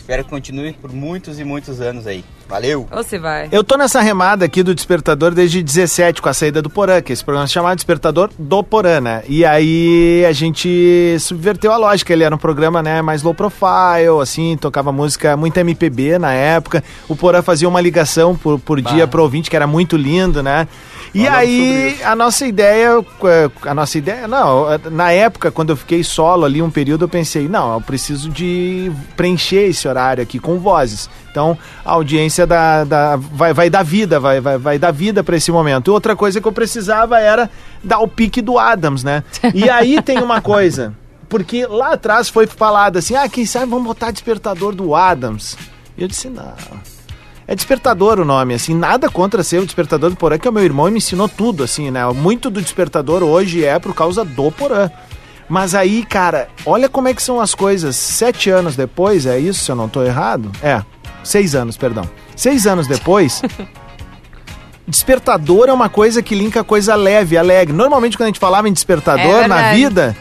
Espero que continue por muitos e muitos anos aí. Valeu! Você vai. Eu tô nessa remada aqui do Despertador desde 17, com a saída do Porã, que esse programa se chamava Despertador do Porã, né? E aí a gente subverteu a lógica, ele era um programa, né, mais low profile, assim, tocava música, muito MPB na época. O Porã fazia uma ligação por, por dia pro ouvinte, que era muito lindo, né? E Falamos aí a nossa ideia, eh, a nossa ideia, não, na época, quando eu fiquei solo ali um período, eu pensei, não, eu preciso de preencher esse horário aqui com vozes. Então, a audiência da, da- vai, vai dar vida, vai, vai, vai dar vida para esse momento. E outra coisa que eu precisava era dar o pique do Adams, né? E aí tem uma coisa, porque lá atrás foi falado assim, ah, quem sabe vamos botar despertador do Adams. E eu disse, não. É despertador o nome, assim, nada contra ser o despertador do Porã, que é o meu irmão e me ensinou tudo, assim, né? Muito do despertador hoje é por causa do Porã. Mas aí, cara, olha como é que são as coisas. Sete anos depois, é isso, se eu não tô errado? É, seis anos, perdão. Seis anos depois, despertador é uma coisa que linka coisa leve, alegre. Normalmente, quando a gente falava em despertador É na vida.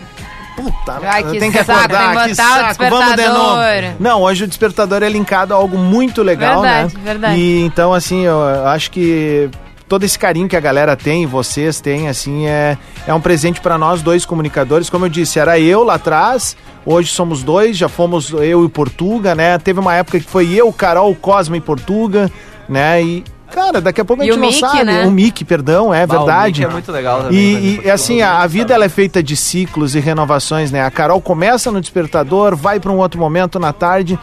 Puta, Ai, que tem que saco, acordar, tem que que saco, vamos de novo. Não, hoje o despertador é linkado a algo muito legal, Verdade, né? verdade. E então, assim, eu acho que todo esse carinho que a galera tem, vocês têm, assim, é, é um presente pra nós dois comunicadores. Como eu disse, era eu lá atrás, hoje somos dois, já fomos eu e Portuga, né? Teve uma época que foi eu, Carol, Cosma e Portuga, né? E, cara, daqui a pouco a gente o não Mickey, sabe. né? O Mickey, perdão, é Bah, o verdade. Mickey é muito legal também, E, e, assim, a, a vida ela é feita de ciclos e renovações, né? A Carol começa no despertador, vai para um outro momento na tarde.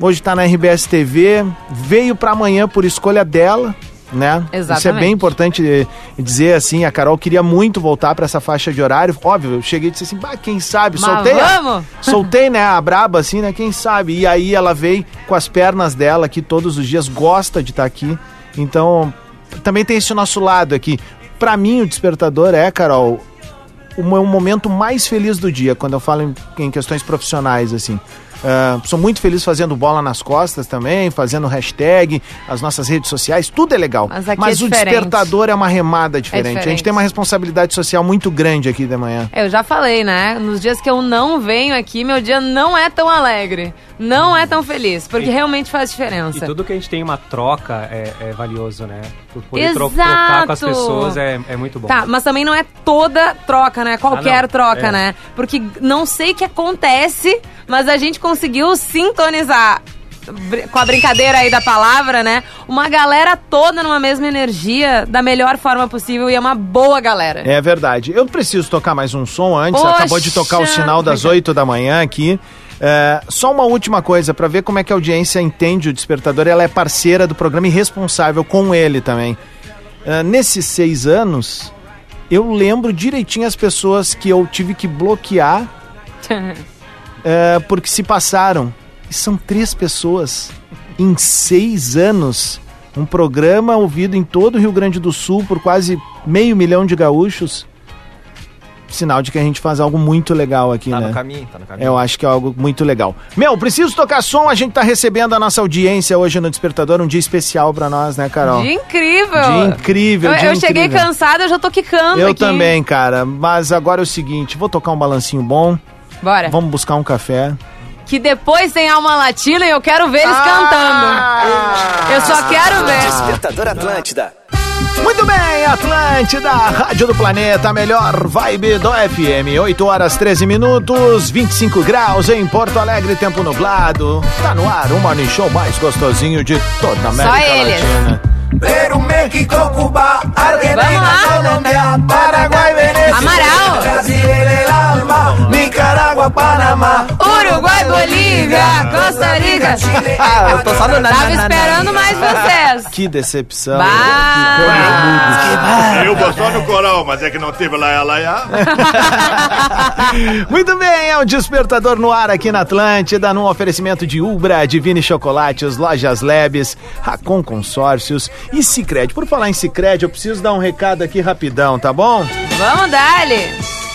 Hoje tá na RBS TV, veio para amanhã por escolha dela, né? Isso é Exatamente. bem importante eh, dizer assim, a Carol queria muito voltar para essa faixa de horário. Óbvio, eu cheguei e disse assim, bah, quem sabe, Mas soltei. a- vamos? Soltei, né, a braba assim, né? Quem sabe? E aí ela veio com as pernas dela aqui todos os dias, gosta de estar aqui. Então, também tem esse nosso lado aqui. Pra mim, o despertador é, Carol, o meu momento mais feliz do dia, quando eu falo em, em questões profissionais, assim. Ah, sou muito feliz fazendo bola nas costas também, fazendo hashtag, as nossas redes sociais, tudo é legal. Mas aqui Mas é o diferente. despertador é uma remada diferente. A gente diferente. tem uma responsabilidade social muito grande aqui de manhã. Eu já falei, né? Nos dias que eu não venho aqui, meu dia não é tão alegre. Não é tão feliz. Porque E- realmente faz E diferença. tudo que a gente tem uma troca é, é valioso, né? Por poder Exato. trocar com as pessoas é, é muito bom. Tá, mas também não é toda troca, né? Qualquer Ah, troca, É. né? Porque não sei o que acontece, mas a gente conseguiu sintonizar com a brincadeira aí da palavra, né? Uma galera toda numa mesma energia, da melhor forma possível, e é uma boa galera. É verdade. Eu preciso tocar mais um som antes. Poxa! Acabou de tocar o sinal das 8 da manhã aqui. É, só uma última coisa, para ver como é que a audiência entende o despertador. Ela é parceira do programa e responsável com ele também. É, nesses seis anos, eu lembro direitinho as pessoas que eu tive que bloquear é, porque se passaram. E são três pessoas em seis anos. Um programa ouvido em todo o Rio Grande do Sul por quase meio milhão de gaúchos. Sinal de que a gente faz algo muito legal aqui, Tá né? no caminho, tá no caminho. Eu acho que é algo muito legal. Meu, preciso tocar som. A gente tá recebendo a nossa audiência hoje no Despertador. Um dia especial pra nós, né, Carol? Dia incrível! Dia incrível, Eu, dia eu cheguei incrível. cansada, eu já tô quicando Eu aqui. também, cara. Mas agora é o seguinte: vou tocar um balancinho bom. Bora. Vamos buscar um café. Que depois tem alma latina e eu quero ver eles Ah! cantando. Eu só quero ver. Despertador Atlântida. Muito bem, Atlântida, Rádio do Planeta, melhor vibe do FM. 8 horas 13 minutos, 25 graus em Porto Alegre, tempo nublado. Tá no ar o morning show mais gostosinho de toda a América eles. Latina. Peru, México, Cuba, Argentina, Colombia, Paraguay, Venezuela, Amaral. Brasil, el alma, Nicaragua, Panamá, Uruguai, Bolívia, Costa Rica. Ah, eu tô só no na, Tava esperando mais vocês. Que decepção. Bah. Eu vou só no coral, mas é que não teve lá, lá, lá. Muito bem, é o Despertador no ar aqui na Atlântida, num oferecimento de Ubra, Divine Chocolates, Lojas Lebes, Racon Consórcios e Cicred. Por falar em Cicred, eu preciso dar um recado aqui rapidão, tá bom? Vamos dali.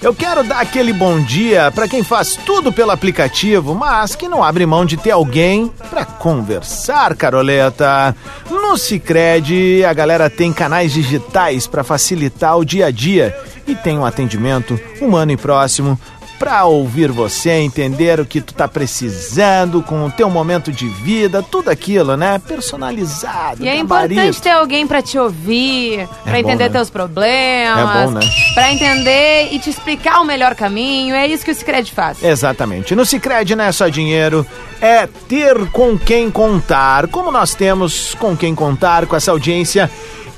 Eu quero dar aquele bom dia para quem faz tudo pelo aplicativo, mas que não abre mão de ter alguém para conversar, Caroleta. No Cicred, a galera tem canais digitais para facilitar o dia a dia e tem um atendimento humano e próximo para ouvir você, entender o que tu tá precisando com o teu momento de vida, tudo aquilo, né? Personalizado, E é gabarito. importante ter alguém pra te ouvir, pra bom, entender né? teus problemas. É bom, né? Pra entender e te explicar o melhor caminho. É isso que o Cicred faz. Exatamente. No Cicred não é só dinheiro, é ter com quem contar. Como nós temos com quem contar com essa audiência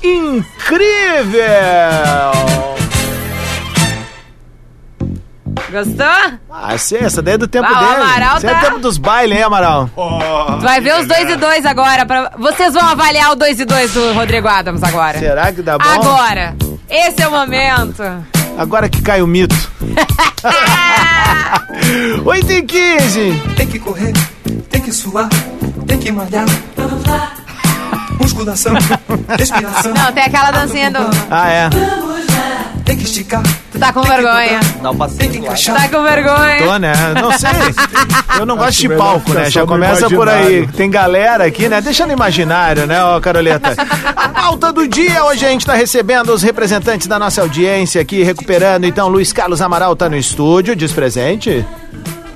incrível! Gostou? Ah, essa, essa daí é do tempo Ah, dele. Amaral Esse é tá- o tempo dos bailes, hein, Amaral? Tu vai ver os dois e dois agora. Pra... Vocês vão avaliar o dois e dois do Rodrigo Adams agora. Será que dá bom? Agora. Esse é o momento. Agora que cai o mito. 8 e 15. Tem que correr, tem que suar, tem que malhar. Musculação, respiração. Não, tem aquela dancinha do... Ah, é. Tem que esticar. Tu tá com vergonha. Dá um passeio. Tu tá com vergonha. Tô, né? Não sei. Eu não gosto de palco, né? Já começa por aí. Tem galera aqui, né? Deixa no imaginário, né, ó, Caroleta? A pauta do dia, hoje a gente tá recebendo os representantes da nossa audiência aqui, recuperando. Então, Luiz Carlos Amaral tá no estúdio, diz presente.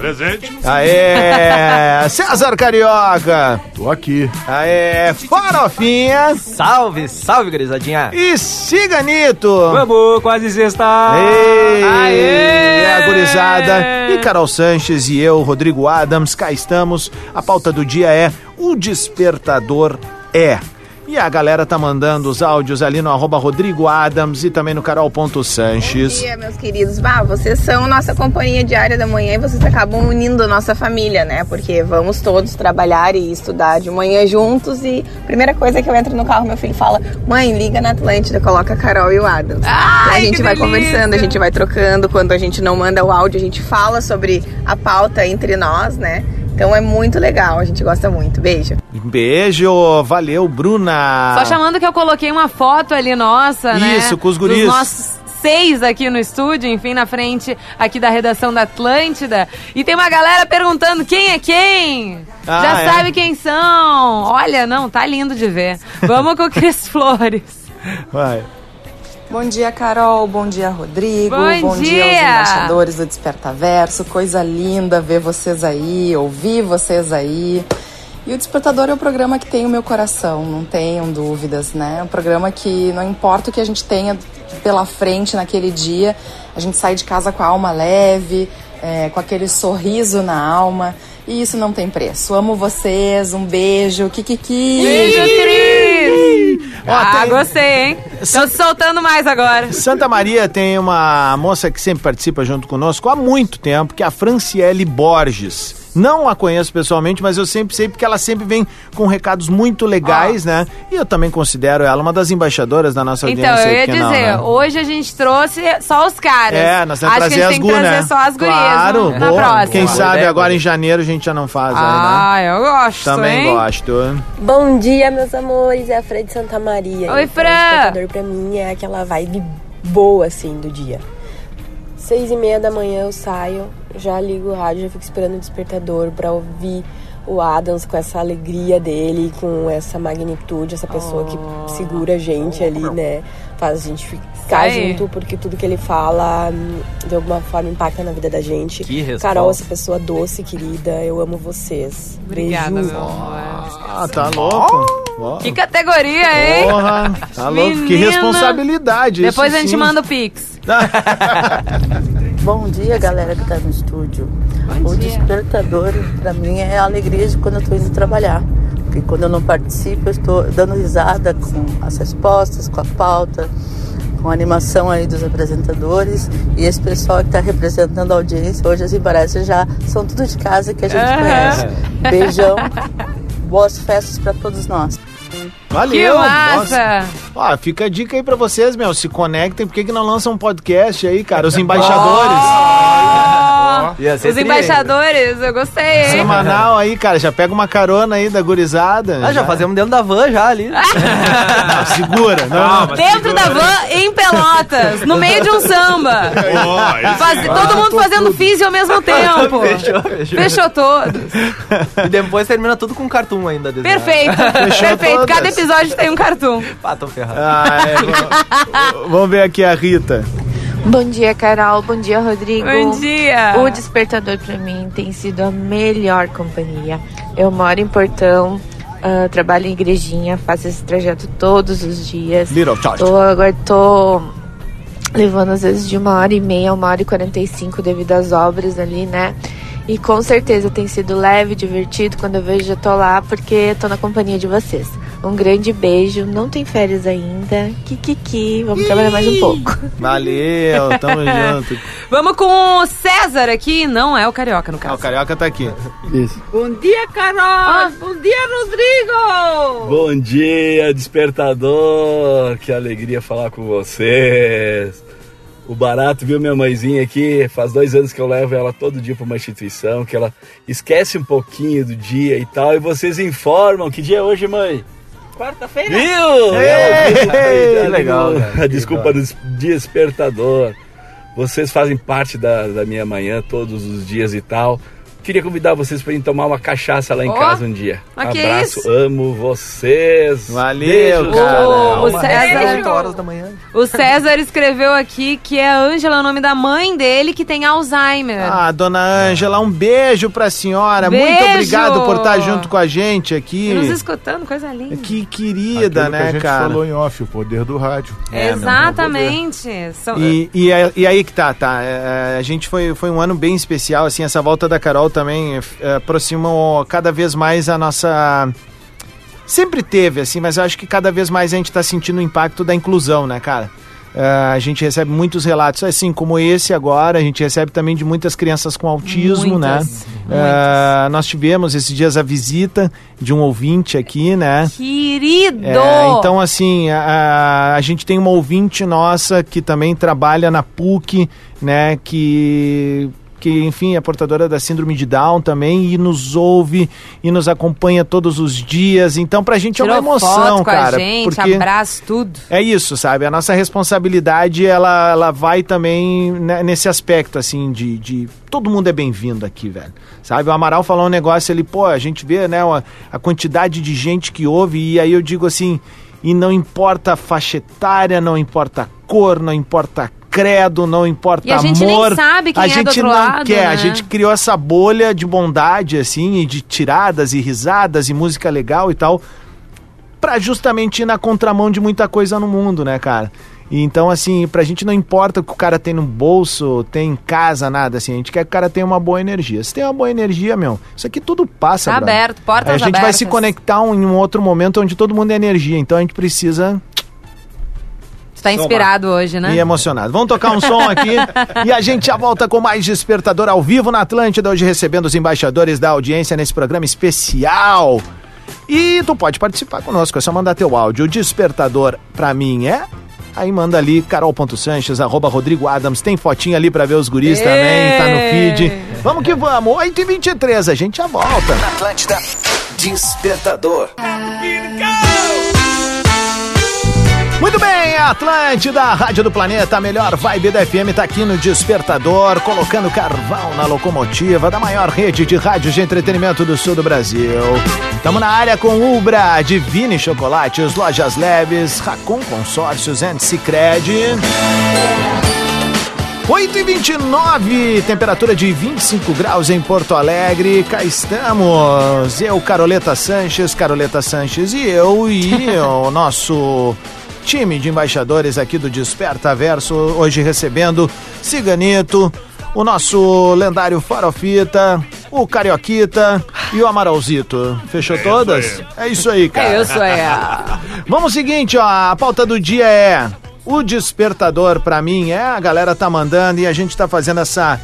Presente. Aê! César Carioca! Tô aqui. Aê! Farofinha! Salve, salve, gurizadinha. E Ciganito! Vamos, quase sexta. Ei, Aê! é a gurizada. E Carol Sanches e eu, Rodrigo Adams, cá estamos. A pauta do dia é O Despertador é. E a galera tá mandando os áudios ali no arroba Rodrigo Adams e também no Bom carol.sanches. dia, meus queridos. Bah, vocês são nossa companhia diária da manhã e vocês acabam unindo a nossa família, né? Porque vamos todos trabalhar e estudar de manhã juntos e a primeira coisa que eu entro no carro, meu filho fala: Mãe, liga na Atlântida, coloca a Carol e o Adams. Ai, a gente que vai delícia! conversando, a gente vai trocando. Quando a gente não manda o áudio, a gente fala sobre a pauta entre nós, né? Então é muito legal, a gente gosta muito. Beijo. Beijo, valeu, Bruna. Só chamando que eu coloquei uma foto ali nossa, né? Isso, com os guris. Dos nossos seis aqui no estúdio, enfim, na frente aqui da redação da Atlântida. E tem uma galera perguntando quem é quem? Ah, Já é? sabe quem são. Olha, não, tá lindo de ver. Vamos com o Cris Flores. Vai. Bom dia, Carol. Bom dia, Rodrigo. Bom dia. aos dia. embaixadores do Despertaverso. Coisa linda ver vocês aí, ouvir vocês aí. E o Despertador é o programa que tem o meu coração, não tenham dúvidas, né? É um programa que não importa o que a gente tenha pela frente naquele dia, a gente sai de casa com a alma leve, é, com aquele sorriso na alma. E isso não tem preço. Amo vocês, um beijo, kikiki. Beijo, Cris! Ó, ah, tem- gostei, hein? Tô te soltando mais agora. Santa Maria tem uma moça que sempre participa junto conosco há muito tempo, que é a Franciele Borges. Não a conheço pessoalmente, mas eu sempre sei porque ela sempre vem com recados muito legais, né? E eu também considero ela uma das embaixadoras da nossa audiência. Então, eu ia aqui, dizer, não, né? hoje a gente trouxe só os caras. É, nós temos Acho que trazer a as gente tem que gu, trazer né? só as gurias Claro, no- na boa. próxima. Quem sabe ideia, agora em janeiro a gente já não faz Ah, aí, né? eu gosto, Também hein? gosto. Bom dia, meus amores. É a Fran de Santa Maria. Oi, Então, Fran. O despertador pra mim é aquela vibe boa, assim, do dia. Seis e meia da manhã eu saio, já ligo o rádio, já fico esperando o despertador pra ouvir o Adams com essa alegria dele, com essa magnitude, essa pessoa que segura a gente ali, né? faz a gente ficar aí. junto, porque tudo que ele fala hum, de alguma forma impacta na vida da gente. Que resposta. Carol, essa pessoa doce, querida, eu amo vocês. Obrigada, Beijo. meu amor. Ah, tá louco. Ó. Que categoria, hein? Porra, tá louco. Que responsabilidade. Depois isso a gente sim. manda o Pix. Bom dia, galera que tá no estúdio. Bom o dia. despertador, pra mim, é a alegria de quando eu tô indo trabalhar. Porque quando eu não participo, eu estou dando risada com as respostas, com a pauta, com a animação aí dos apresentadores. E esse pessoal que tá representando a audiência hoje, assim, parece já são tudo de casa que a gente Aham. conhece. Beijão, boas festas pra todos nós. Valeu. Que massa. nossa. Ó, fica a dica aí pra vocês, meu. Se conectem. Por que, que não lançam um podcast aí, cara? Os embaixadores. Ia ser Os tri embaixadores, eu gostei, hein? Semanal aí, cara. Já pega uma carona aí da gurizada. Ah, já fazemos dentro da van já ali. Não, segura. Não, não. Dentro da van, em Pelotas, no meio de um samba. Faz- todo mundo fazendo físio ao mesmo tempo. Fechou, fechou. Fechou todos. E depois termina tudo com cartoon ainda. desenhado. Perfeito. Fechou Perfeito. todas. Cada episódio tem um cartoon. Ah, tô ferrado. Ah, é, vamos- ver aqui a Rita. Bom dia, Carol. Bom dia, Rodrigo. Bom dia. O despertador pra mim tem sido a melhor companhia. Eu moro em Portão, ah, trabalho em igrejinha, faço esse trajeto todos os dias. Little Church. Tô, agora tô levando às vezes de uma hora e meia, uma hora e quarenta e cinco devido às obras ali, né? E com certeza tem sido leve, divertido. Quando eu vejo, eu tô lá porque tô na companhia de vocês. Um grande beijo. Não tem férias ainda. Kikiki. Vamos trabalhar mais um pouco. Valeu, tamo junto. Vamos com o César aqui. Não é o Carioca, no Ah, caso. o Carioca tá aqui. Isso. Bom dia, Carol! Bom dia, Rodrigo! Bom dia, despertador! Que alegria falar com vocês. O barato viu minha mãezinha aqui, faz dois anos que eu levo ela todo dia para uma instituição, que ela esquece um pouquinho do dia e tal, e vocês informam que dia é hoje, mãe? Quarta-feira? Viu? Que legal, A cara. desculpa do despertador. Vocês fazem parte da, da minha manhã todos os dias e tal. Queria convidar vocês para ir tomar uma cachaça lá em Ó, casa um dia. Abraço, isso? amo vocês. Valeu, Beijos. cara. O, o César, 8 horas da manhã. o César escreveu aqui que é a Ângela, o nome da mãe dele, que tem Alzheimer. Ah, dona Ângela, um beijo pra senhora. Muito Beijo. obrigado por estar junto com a gente aqui. E nos escutando, coisa linda. Que querida, Aquilo que a né, gente cara? falou em off, o poder do rádio. É, Exatamente. E, e, aí- e aí que tá, tá. é, a gente foi, foi um ano bem especial, assim, essa volta da Carol também é, aproximou cada vez mais a nossa. Sempre teve, assim, mas eu acho que cada vez mais a gente tá sentindo o impacto da inclusão, né, cara? É, a gente recebe muitos relatos, assim como esse agora, a gente recebe também de muitas crianças com autismo, Muitas, né? É, nós tivemos esses dias a visita de um ouvinte aqui, né? Querido! É, então, assim, a, a gente tem uma ouvinte nossa que também trabalha na PUC, né? Que, que, enfim, é portadora da síndrome de Down também e nos ouve e nos acompanha todos os dias. Então, pra gente é Tirou uma emoção, cara. a gente, porque abraço, tudo. é isso, sabe? A nossa responsabilidade, ela, ela vai também nesse aspecto, assim, de, de... Todo mundo é bem-vindo aqui, velho. Sabe? O Amaral falou um negócio ali, pô, a gente vê, né, a, a quantidade de gente que ouve, e aí eu digo assim, e não importa a faixa etária, não importa a cor, não importa credo, não importa E a gente nem amor. sabe quem a é gente não lado, quer, a né? gente criou essa bolha de bondade, assim, e de tiradas e risadas e música legal e tal pra justamente ir na contramão de muita coisa no mundo, né, cara? E Então, assim, pra gente não importa o que o cara tem no bolso, tem em casa, nada, assim. A gente quer que o cara tenha uma boa energia. Se tem uma boa energia, meu, isso aqui tudo passa, Tá brother. aberto, portas Aí A gente vai abertas. se conectar um- em um outro momento onde todo mundo é energia. Então a gente precisa tá inspirado hoje, né? e emocionado. Vamos tocar um som aqui e a gente já volta com mais Despertador ao vivo na Atlântida, hoje recebendo os embaixadores da audiência nesse programa especial. E tu pode participar conosco, é só mandar teu áudio. O Despertador pra mim é... Aí manda ali, carol.sanches, arroba Rodrigo Adams. Tem fotinha ali pra ver os guris também, tá no feed. Vamos que vamos, 8h23, a gente já volta. Na Atlântida, Despertador. Muito bem, Atlântida, Rádio do Planeta, a melhor vibe da FM tá aqui no Despertador, colocando carvão na locomotiva da maior rede de rádios de entretenimento do sul do Brasil. Estamos na área com Ubra, Divine Chocolates, Lojas Leves, Racon Consórcios and Cicred. 8 e 29 temperatura de 25 graus em Porto Alegre. Cá estamos. Eu, Caroleta Sanches, Caroleta Sanches e eu e o nosso time de embaixadores aqui do Desperta Verso, hoje recebendo Ciganito, o nosso lendário Farofita, o Carioquita e o Amaralzito. Fechou todas? É isso aí, cara. É isso aí. Vamos seguinte, ó, a pauta do dia é o despertador pra mim, é a galera tá mandando e a gente tá fazendo essa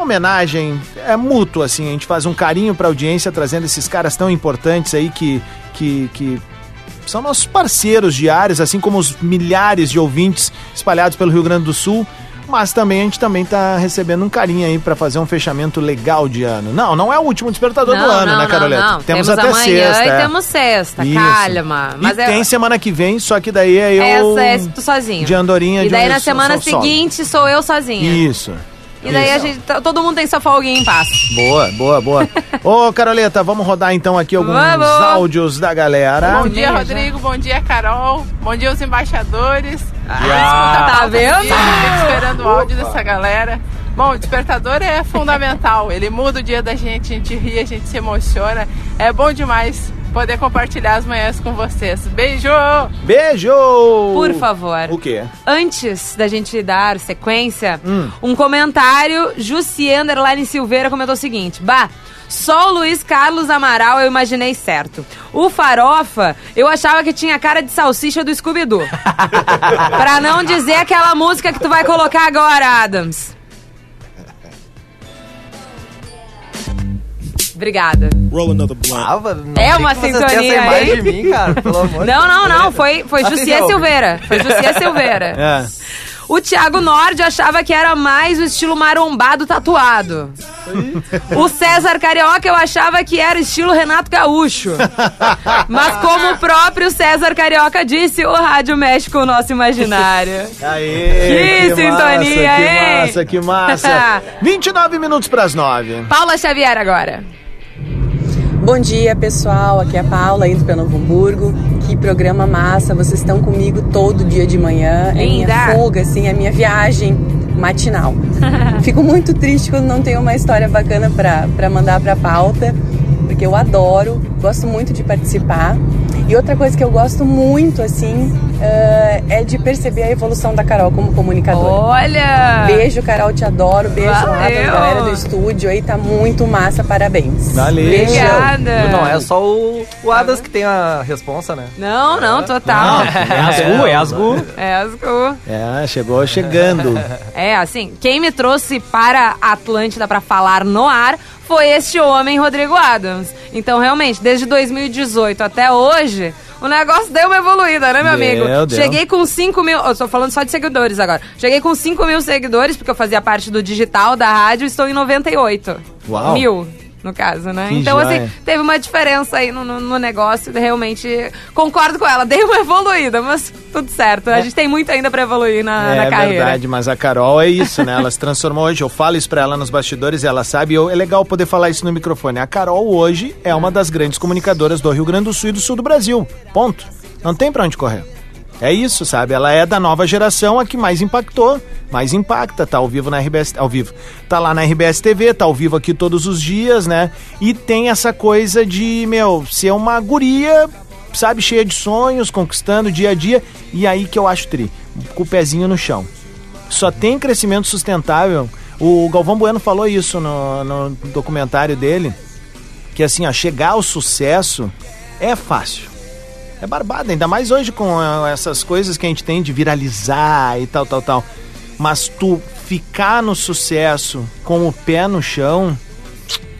homenagem é mútuo assim, a gente faz um carinho pra audiência trazendo esses caras tão importantes aí que que, que são nossos parceiros diários, assim como os milhares de ouvintes espalhados pelo Rio Grande do Sul. Mas também a gente também tá recebendo um carinho aí pra fazer um fechamento legal de ano. Não, não é o último despertador do ano, né, Caroleta? Não, temos, até amanhã sexta. e E temos sexta, Isso. calma. Mas e é, tem semana que vem, só que daí é eu. essa é tu sozinho. De andorinha E de daí um- na semana seguinte sou eu sozinha. Isso. E daí a gente, todo mundo tem sua folguinha em paz. Boa, boa, boa. Ô, Caroleta, vamos rodar então aqui alguns Vamos. áudios da galera. Bom dia, Rodrigo. Bom dia, Carol. Bom dia, os embaixadores. Ah, Tá vendo? esperando o áudio dessa galera. Bom, o despertador é fundamental. Ele muda o dia da gente, a gente ri, a gente se emociona. É bom demais poder compartilhar as manhãs com vocês. Beijo! Beijo! Por favor. O quê? Antes da gente dar sequência, Hum. um comentário, Jussi Underline Silveira comentou o seguinte, bah, só o Luiz Carlos Amaral eu imaginei certo. O Farofa, eu achava que tinha cara de salsicha do Scooby-Doo. pra não dizer aquela música que tu vai colocar agora, Adams. Obrigada. É uma sintonia aí. de mim, cara, pelo amor de Não, não, não. Foi, foi Jussier Atenção. Silveira. Foi Jussier Silveira. É. O Thiago Nord achava que era mais o estilo marombado tatuado. O César Carioca eu achava que era estilo Renato Gaúcho. Mas como o próprio César Carioca disse, o rádio mexe com o nosso imaginário. Aê, Que sintonia, massa, hein? Que massa, que massa. 29 minutos pras 9. Paula Xavier agora. Bom dia, pessoal. Aqui é a Paula, indo para Novo Hamburgo. Que programa massa. Vocês estão comigo todo dia de manhã. É minha fuga, assim, é minha viagem matinal. Fico muito triste quando não tenho uma história bacana para mandar para pauta, porque eu adoro, gosto muito de participar. E outra coisa que eu gosto muito, assim, eh, é de perceber a evolução da Carol como comunicadora. Olha! Beijo, Carol, te adoro. Beijo, Valeu! Adam, galera do estúdio aí, tá muito massa, parabéns. Valeu. Obrigada. Não, é só o, o Adas que tem a responsa, né? Não, não, total. É Asgu, é Asgu. É Asgu. É, chegou chegando. É, assim, quem me trouxe para a Atlântida para falar no ar foi este homem, Rodrigo Adams. Então, realmente, desde 2018 até hoje, o negócio deu uma evoluída, né, meu Deu, amigo? deu. Cheguei com 5 mil. Eu tô falando só de seguidores agora. Cheguei com 5 mil seguidores, porque eu fazia parte do digital da rádio, estou em 98. Uau. Mil. No caso, né? Que então, joia. assim, teve uma diferença aí no, no, no negócio. Realmente, concordo com ela. Dei uma evoluída, mas tudo certo. A gente tem muito ainda pra evoluir na, na é carreira. verdade, mas a Carol é isso, né? Ela se transformou hoje. Eu falo isso pra ela nos bastidores e ela sabe. eu- é legal poder falar isso no microfone. A Carol hoje é uma das grandes comunicadoras do Rio Grande do Sul e do sul do Brasil. Ponto. Não tem pra onde correr. É isso, sabe? Ela é da nova geração, a que mais impactou, mais impacta, tá ao vivo na RBS, ao vivo. Tá lá na RBS TV, tá ao vivo aqui todos os dias, né? E tem essa coisa de, meu, ser uma guria, sabe, cheia de sonhos, conquistando dia a dia, e aí que eu acho tri, com o pezinho no chão. Só tem crescimento sustentável. O Galvão Bueno falou isso no, no documentário dele, que assim, ó, chegar ao sucesso é fácil. É barbada, ainda mais hoje com ah, essas coisas que a gente tem de viralizar e tal, tal, tal. Mas tu ficar no sucesso com o pé no chão,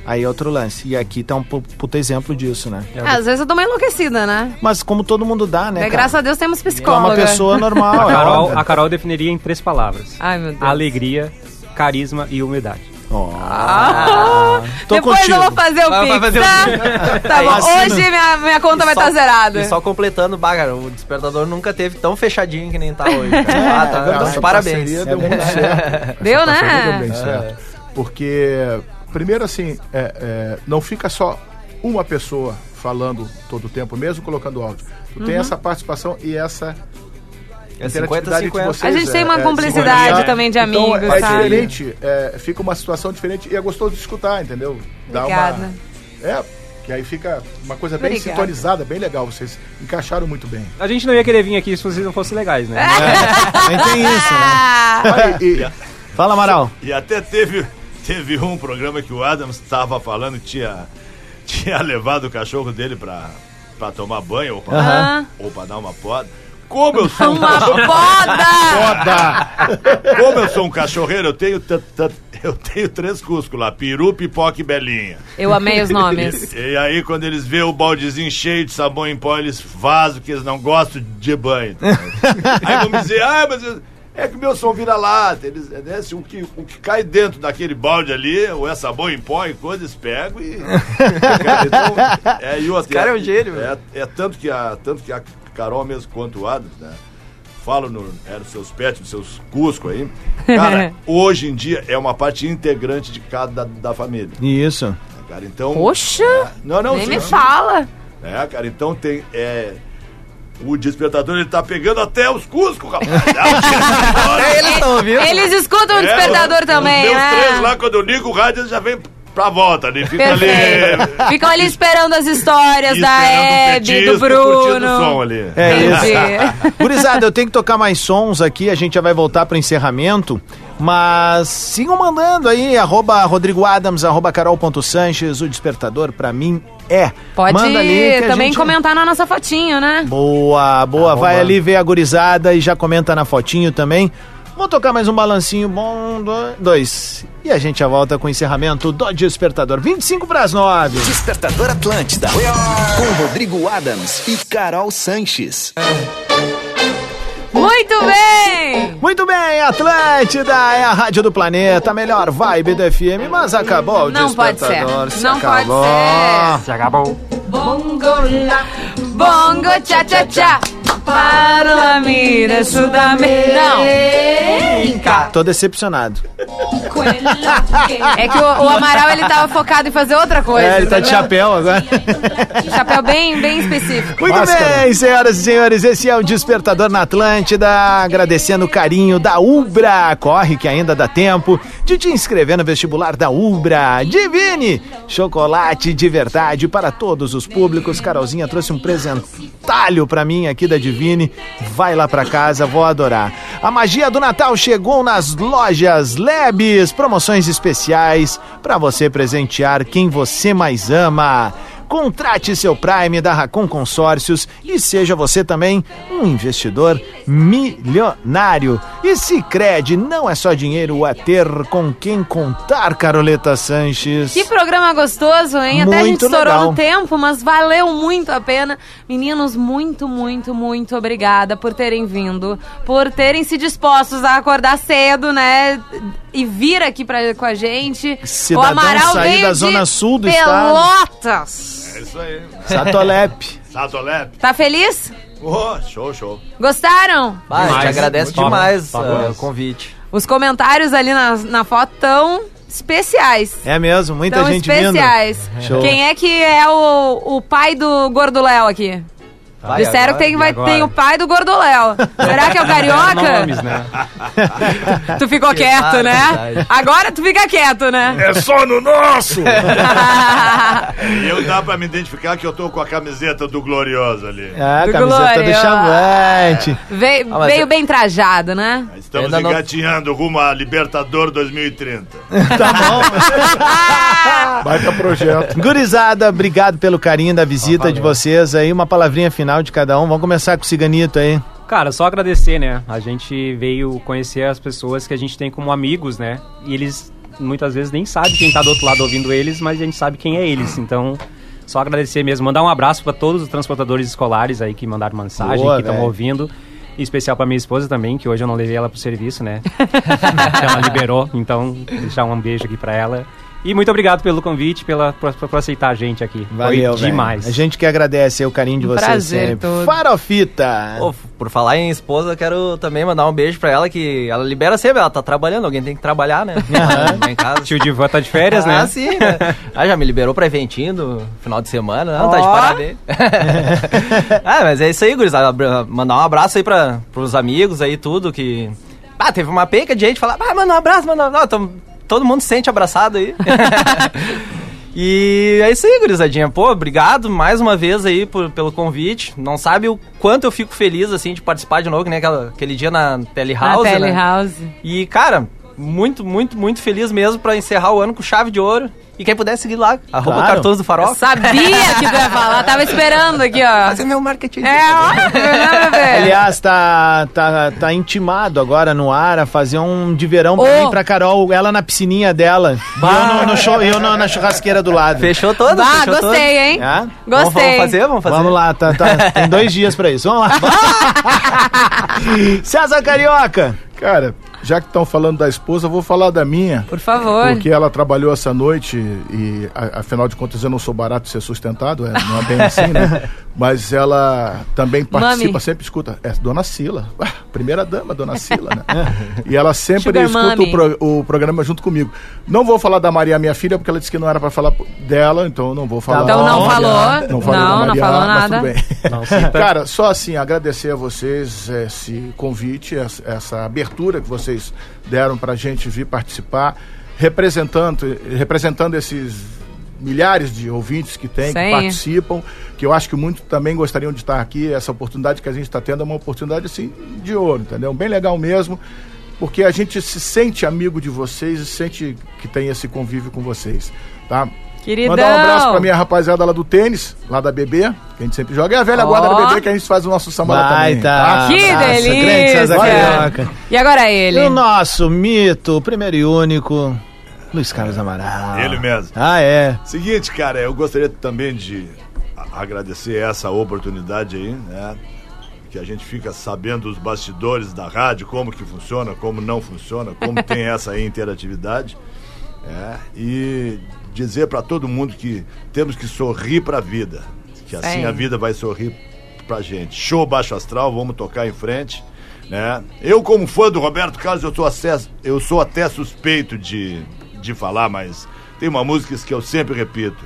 aí é outro lance. E aqui tá um pu- puta exemplo disso, né? É, às vezes eu dou uma enlouquecida, né? Mas como todo mundo dá, né? Cara? graças a Deus temos Tu é psicóloga. uma pessoa normal, A é Carol, a Carol definiria em três palavras: Ai, meu Deus. alegria, carisma e humildade. Ah. Tô Depois contigo. eu vou fazer o Vai- vai Pix, fazer o tá? Tá bom, Assina. hoje minha, minha conta vai E estar só- zerada. E só completando, bah, cara, o despertador nunca teve tão fechadinho que nem tá hoje. É, Ah, tá, então, essa parabéns. parceria deu muito certo. Deu, né? Deu bem É. certo. Porque, primeiro assim, é, é, não fica só uma pessoa falando todo o tempo, mesmo colocando áudio. Tu tem Uhum. essa participação e essa É interatividade 50-50. entre vocês, A gente tem é- uma é cumplicidade sincronia. também de Então, amigos, é sabe? diferente, é, fica uma situação diferente e é gostoso de escutar, entendeu? Obrigada. uma... É, que aí fica uma coisa bem Obrigada. sintonizada, bem legal. Vocês encaixaram muito bem. A gente não ia querer vir aqui se vocês não fossem legais, né? Também tem isso, né? Aí, e- Fala, Amaral. E até teve, teve um programa que o Adams estava falando que tinha, tinha levado o cachorro dele pra, pra tomar banho ou pra, Aham. ou pra dar uma poda. Como eu sou um Uma poda! Como eu sou um cachorreiro, eu tenho, eu tenho três cuscos lá: peru, pipoca e belinha. Eu amei os nomes. E, e aí, quando eles vêem o baldezinho cheio de sabão em pó, eles vazam que eles não gostam de banho. aí vamos dizer, ah, mas eu- é que o meu som vira lata. Eles, é, né, se o, que, o que cai dentro daquele balde ali, ou é sabão em pó e coisa, eles pegam e. Cara, então, é, e outra, cara é um gênio, é, é tanto, que a, tanto que a Carol mesmo quanto o Adams, né? Falo no, é, nos seus pets, nos seus cusco aí. Cara, hoje em dia é uma parte integrante de cada da família. Isso. Cara, então. Poxa! Não, não, Nem sim, me sim. fala. É, cara, então tem. É, o despertador ele tá pegando até os cuscos, rapaz. Eles? Eles escutam o É, despertador os também, meus né? três lá, quando eu ligo o rádio, eles já vem pra volta ali. Fica Perfeito. ali. Ficam ali esperando as histórias da Hebe, do Bruno. o som ali. É isso. Gurizada, eu tenho que tocar mais sons aqui, a gente já vai voltar para encerramento. Mas sigam mandando aí, arroba Rodrigo Adams, arroba carol.sanches, o despertador pra mim é. Pode Manda ali também gente- comentar na nossa fotinho, né? Boa, boa. Arroba. Vai ali ver a gurizada e já comenta na fotinho também. Vou tocar mais um balancinho bom, do- dois. E a gente já volta com o encerramento do Despertador. 25 para as 9. Despertador Atlântida. Com Rodrigo Adams e Carol Sanches. Muito bem! Muito bem, Atlântida é a rádio do planeta, a melhor vibe do FM, mas acabou o Não pode ser. Despertador. se Não pode acabou. ser. Se acabou. Bongo lá, bongo cha cha cha. Parlami de Sudamérica. Tô decepcionado. É que o, o Amaral ele tava focado em fazer outra coisa. É, ele tá de chapéu agora. Chapéu bem, bem específico. Muito bem, senhoras e senhores, esse é o Despertador na Atlântida, agradecendo o carinho da Ubra. Corre que ainda dá tempo de te inscrever no vestibular da Ubra. Divine, chocolate de verdade para todos os públicos. Carolzinha trouxe um presentalho pra mim aqui da Divine. Vai lá pra casa, vou adorar. A magia do Natal chegou nas lojas Lebes, promoções especiais para você presentear quem você mais ama. Contrate seu Prime da Racon Consórcios e seja você também um investidor milionário. E Sicredi não é só dinheiro a ter com quem contar, Caroleta Sanches. Que programa gostoso, hein? Até a gente Muito estourou legal. no tempo, mas valeu muito a pena. Meninos, muito, muito, muito obrigada por terem vindo, por terem se dispostos a acordar cedo, né? E vir aqui pra, com a gente. Cidadão o Amaral sair veio da de zona sul do estado. Pelotas. É isso aí. Satolep. Satolep. Tá feliz? Oh, show, show. Gostaram? Gente Demais. agradece Top. demais ah, o convite. Os comentários ali na, na foto tão especiais. É mesmo, muita Tão gente especiais. vindo. Show. Quem é que é o, o pai do Gordo Léo aqui? Vai, Disseram que tem, vai, tem o pai do Gordo Léo. Será que é o Carioca? Nomes, né? Tu ficou Que quieto, né? barbaridade. Agora tu fica quieto, né? É só no nosso! E eu dá pra me identificar que eu tô com a camiseta do Glorioso ali. Ah, Do camiseta do Glória. Chavante. veio Ah, veio eu- bem trajado, né? Estamos Ainda não- engatinhando rumo a Libertador 2030. Tá bom. Baita projeto. Gurizada, obrigado pelo carinho da visita de vocês aí. Uma palavrinha final de cada um. Vamos começar com o Ciganito aí. Cara, só agradecer, né? A gente veio conhecer as pessoas que a gente tem como amigos, né? E eles muitas vezes nem sabem quem tá do outro lado ouvindo eles, mas a gente sabe quem é eles. Então, só agradecer mesmo. Mandar um abraço para todos os transportadores escolares aí que mandaram mensagem, Boa, que estão ouvindo. Em especial pra minha esposa também, que hoje eu não levei ela pro serviço, né? ela liberou, então deixar um beijo aqui pra ela. E muito obrigado pelo convite, pela, por, por aceitar a gente aqui. Valeu, Foi demais. velho. A gente que agradece aí o carinho de Um vocês prazer sempre. todo. Farofita! Pô, por falar em esposa, eu quero também mandar um beijo pra ela, que ela libera sempre, ela tá trabalhando, alguém tem que trabalhar, né? Lá em casa. Tio Divan tá de férias, né? Ah, sim, né? Ah, já me liberou pra eventinho do final de semana, não, tá de parabéns. ah, mas é isso aí, gurizada. Mandar um abraço aí pra, pros amigos aí, tudo, que... Ah, teve uma penca de gente falar, ah, manda um abraço, manda um abraço. Todo mundo se sente abraçado aí. E é isso aí, gurizadinha. Pô, obrigado mais uma vez aí por- pelo convite. Não sabe o quanto eu fico feliz, assim, de participar de novo, que nem aquela- aquele dia na Telehouse, Na né? Telehouse. E, cara, muito, muito, muito feliz mesmo pra encerrar o ano com chave de ouro. E quem puder seguir lá, arroba Claro. cartões do farol. Eu sabia que tu ia falar, tava esperando aqui, ó. Fazer meu marketing. É, ó, né, bebê? Aliás, tá, tá, tá intimado agora no ar a fazer um de verão pra Ô. mim, pra Carol, ela na piscininha dela. E eu, no, no show, eu no- na churrasqueira do lado. Fechou todo, Bah, fechou todo. gostei, hein? É? Vamos, Gostei. vamos fazer, vamos fazer. Vamos lá, tá, tá- tem dois dias pra isso. Vamos lá. César Carioca. Cara, já que estão falando da esposa, eu vou falar da minha. Por favor. Porque ela trabalhou essa noite e, a- afinal de contas, eu não sou barato de ser sustentado, é, não é bem assim, né? Mas ela também participa, Mami. sempre escuta. É, Dona Sila, primeira dama, Dona Sila, né? E ela sempre Sugar escuta o, pro- o programa junto comigo. Não vou falar da Maria, minha filha, porque ela disse que não era para falar dela, então não vou falar. Então não da Maria, falou. Não, falei Não, da não Maria, falou mas nada. tudo bem. Não cita. Cara, só assim, agradecer a vocês esse convite, essa, abertura que vocês deram pra gente vir participar, representando, representando esses milhares de ouvintes que tem, que Sim. participam, que eu acho que muito também gostariam de estar aqui. Essa oportunidade que a gente está tendo é uma oportunidade assim de ouro, entendeu? Bem legal mesmo, porque a gente se sente amigo de vocês e sente que tem esse convívio com vocês, tá? Queridão. Mandar um abraço pra minha rapaziada lá do tênis, lá da BB, que a gente sempre joga. É a velha Ó. guarda da BB que a gente faz o nosso samba lá também. tá. Que Abraço, delícia. grande César Carioca. E agora ele. E o nosso mito, o primeiro e único, Luiz Carlos Amaral. Ele mesmo. Ah, é. Seguinte, cara, eu gostaria também de agradecer essa oportunidade aí, né? Que a gente fica sabendo os bastidores da rádio, como que funciona, como não funciona, como tem essa interatividade. É, e dizer pra todo mundo que temos que sorrir pra vida. Que assim Sim. a vida vai sorrir pra gente. Show baixo astral, vamos tocar em frente. Né? Eu, como fã do Roberto Carlos, eu sou, até, eu sou até suspeito de, de falar, mas tem uma música que eu sempre repito.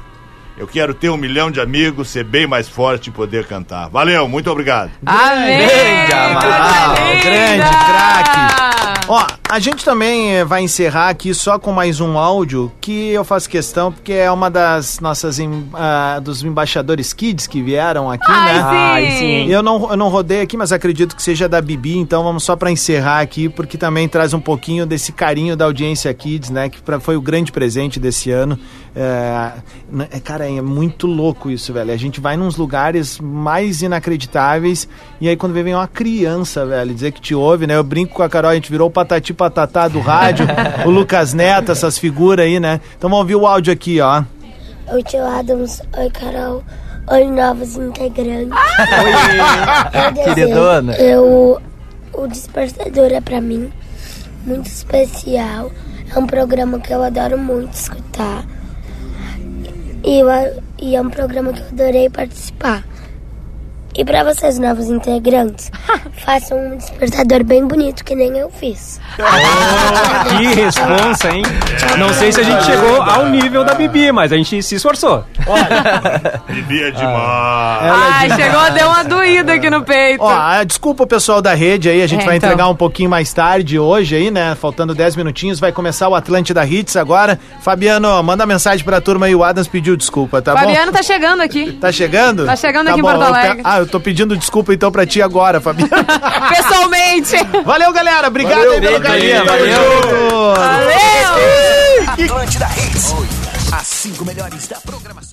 Eu quero ter um milhão de amigos, ser bem mais forte e poder cantar. Valeu, muito obrigado. Amém. Grande Amaral, grande craque. Ó, a gente também eh, vai encerrar aqui só com mais um áudio que eu faço questão porque é uma das nossas ah, dos embaixadores kids que vieram aqui, Ai, né? sim. Ai, sim. Eu não, eu não rodei aqui, mas acredito que seja da Bibi, então vamos só pra encerrar aqui, porque também traz um pouquinho desse carinho da audiência Kids, né? Que pra, foi o grande presente desse ano. É, cara, é muito louco isso, velho. A gente vai nos lugares mais inacreditáveis e aí quando vem uma criança, velho, dizer que te ouve, né? Eu brinco com a Carol, a gente virou o patati patatá do rádio, o Lucas Neto, essas figuras aí, né? Então vamos ouvir o áudio aqui, ó. Oi, tio Adams. Oi, Carol. Oi, novos integrantes. Desejo- Queridona. Eu, o Despertador é pra mim muito especial. É um programa que eu adoro muito escutar. E, eu e é um programa que eu adorei participar. E pra vocês, novos integrantes, façam um despertador bem bonito, que nem eu fiz. Que responsa, hein? Não sei se a gente chegou ao nível da Bibi, mas a gente se esforçou. Vivia demais. Ai, chegou, deu uma doída aqui no peito. Ó, ah, desculpa o pessoal da rede aí, a gente É, vai então. entregar um pouquinho mais tarde hoje aí, né? Faltando 10 minutinhos, vai começar o Atlântida Hits agora. Fabiano, manda mensagem pra turma aí, o Adams pediu desculpa, tá Fabiano tá chegando aqui. bom? Tá chegando? Tá chegando Tá aqui em bom, Porto eu pe- Alegre. Ah, eu tô pedindo desculpa então pra ti agora, Fabiano. Pessoalmente. Valeu, galera, obrigado Valeu, aí pelo valeu, carinho. valeu. Valeu. Atlântida Hits. As cinco melhores da programação.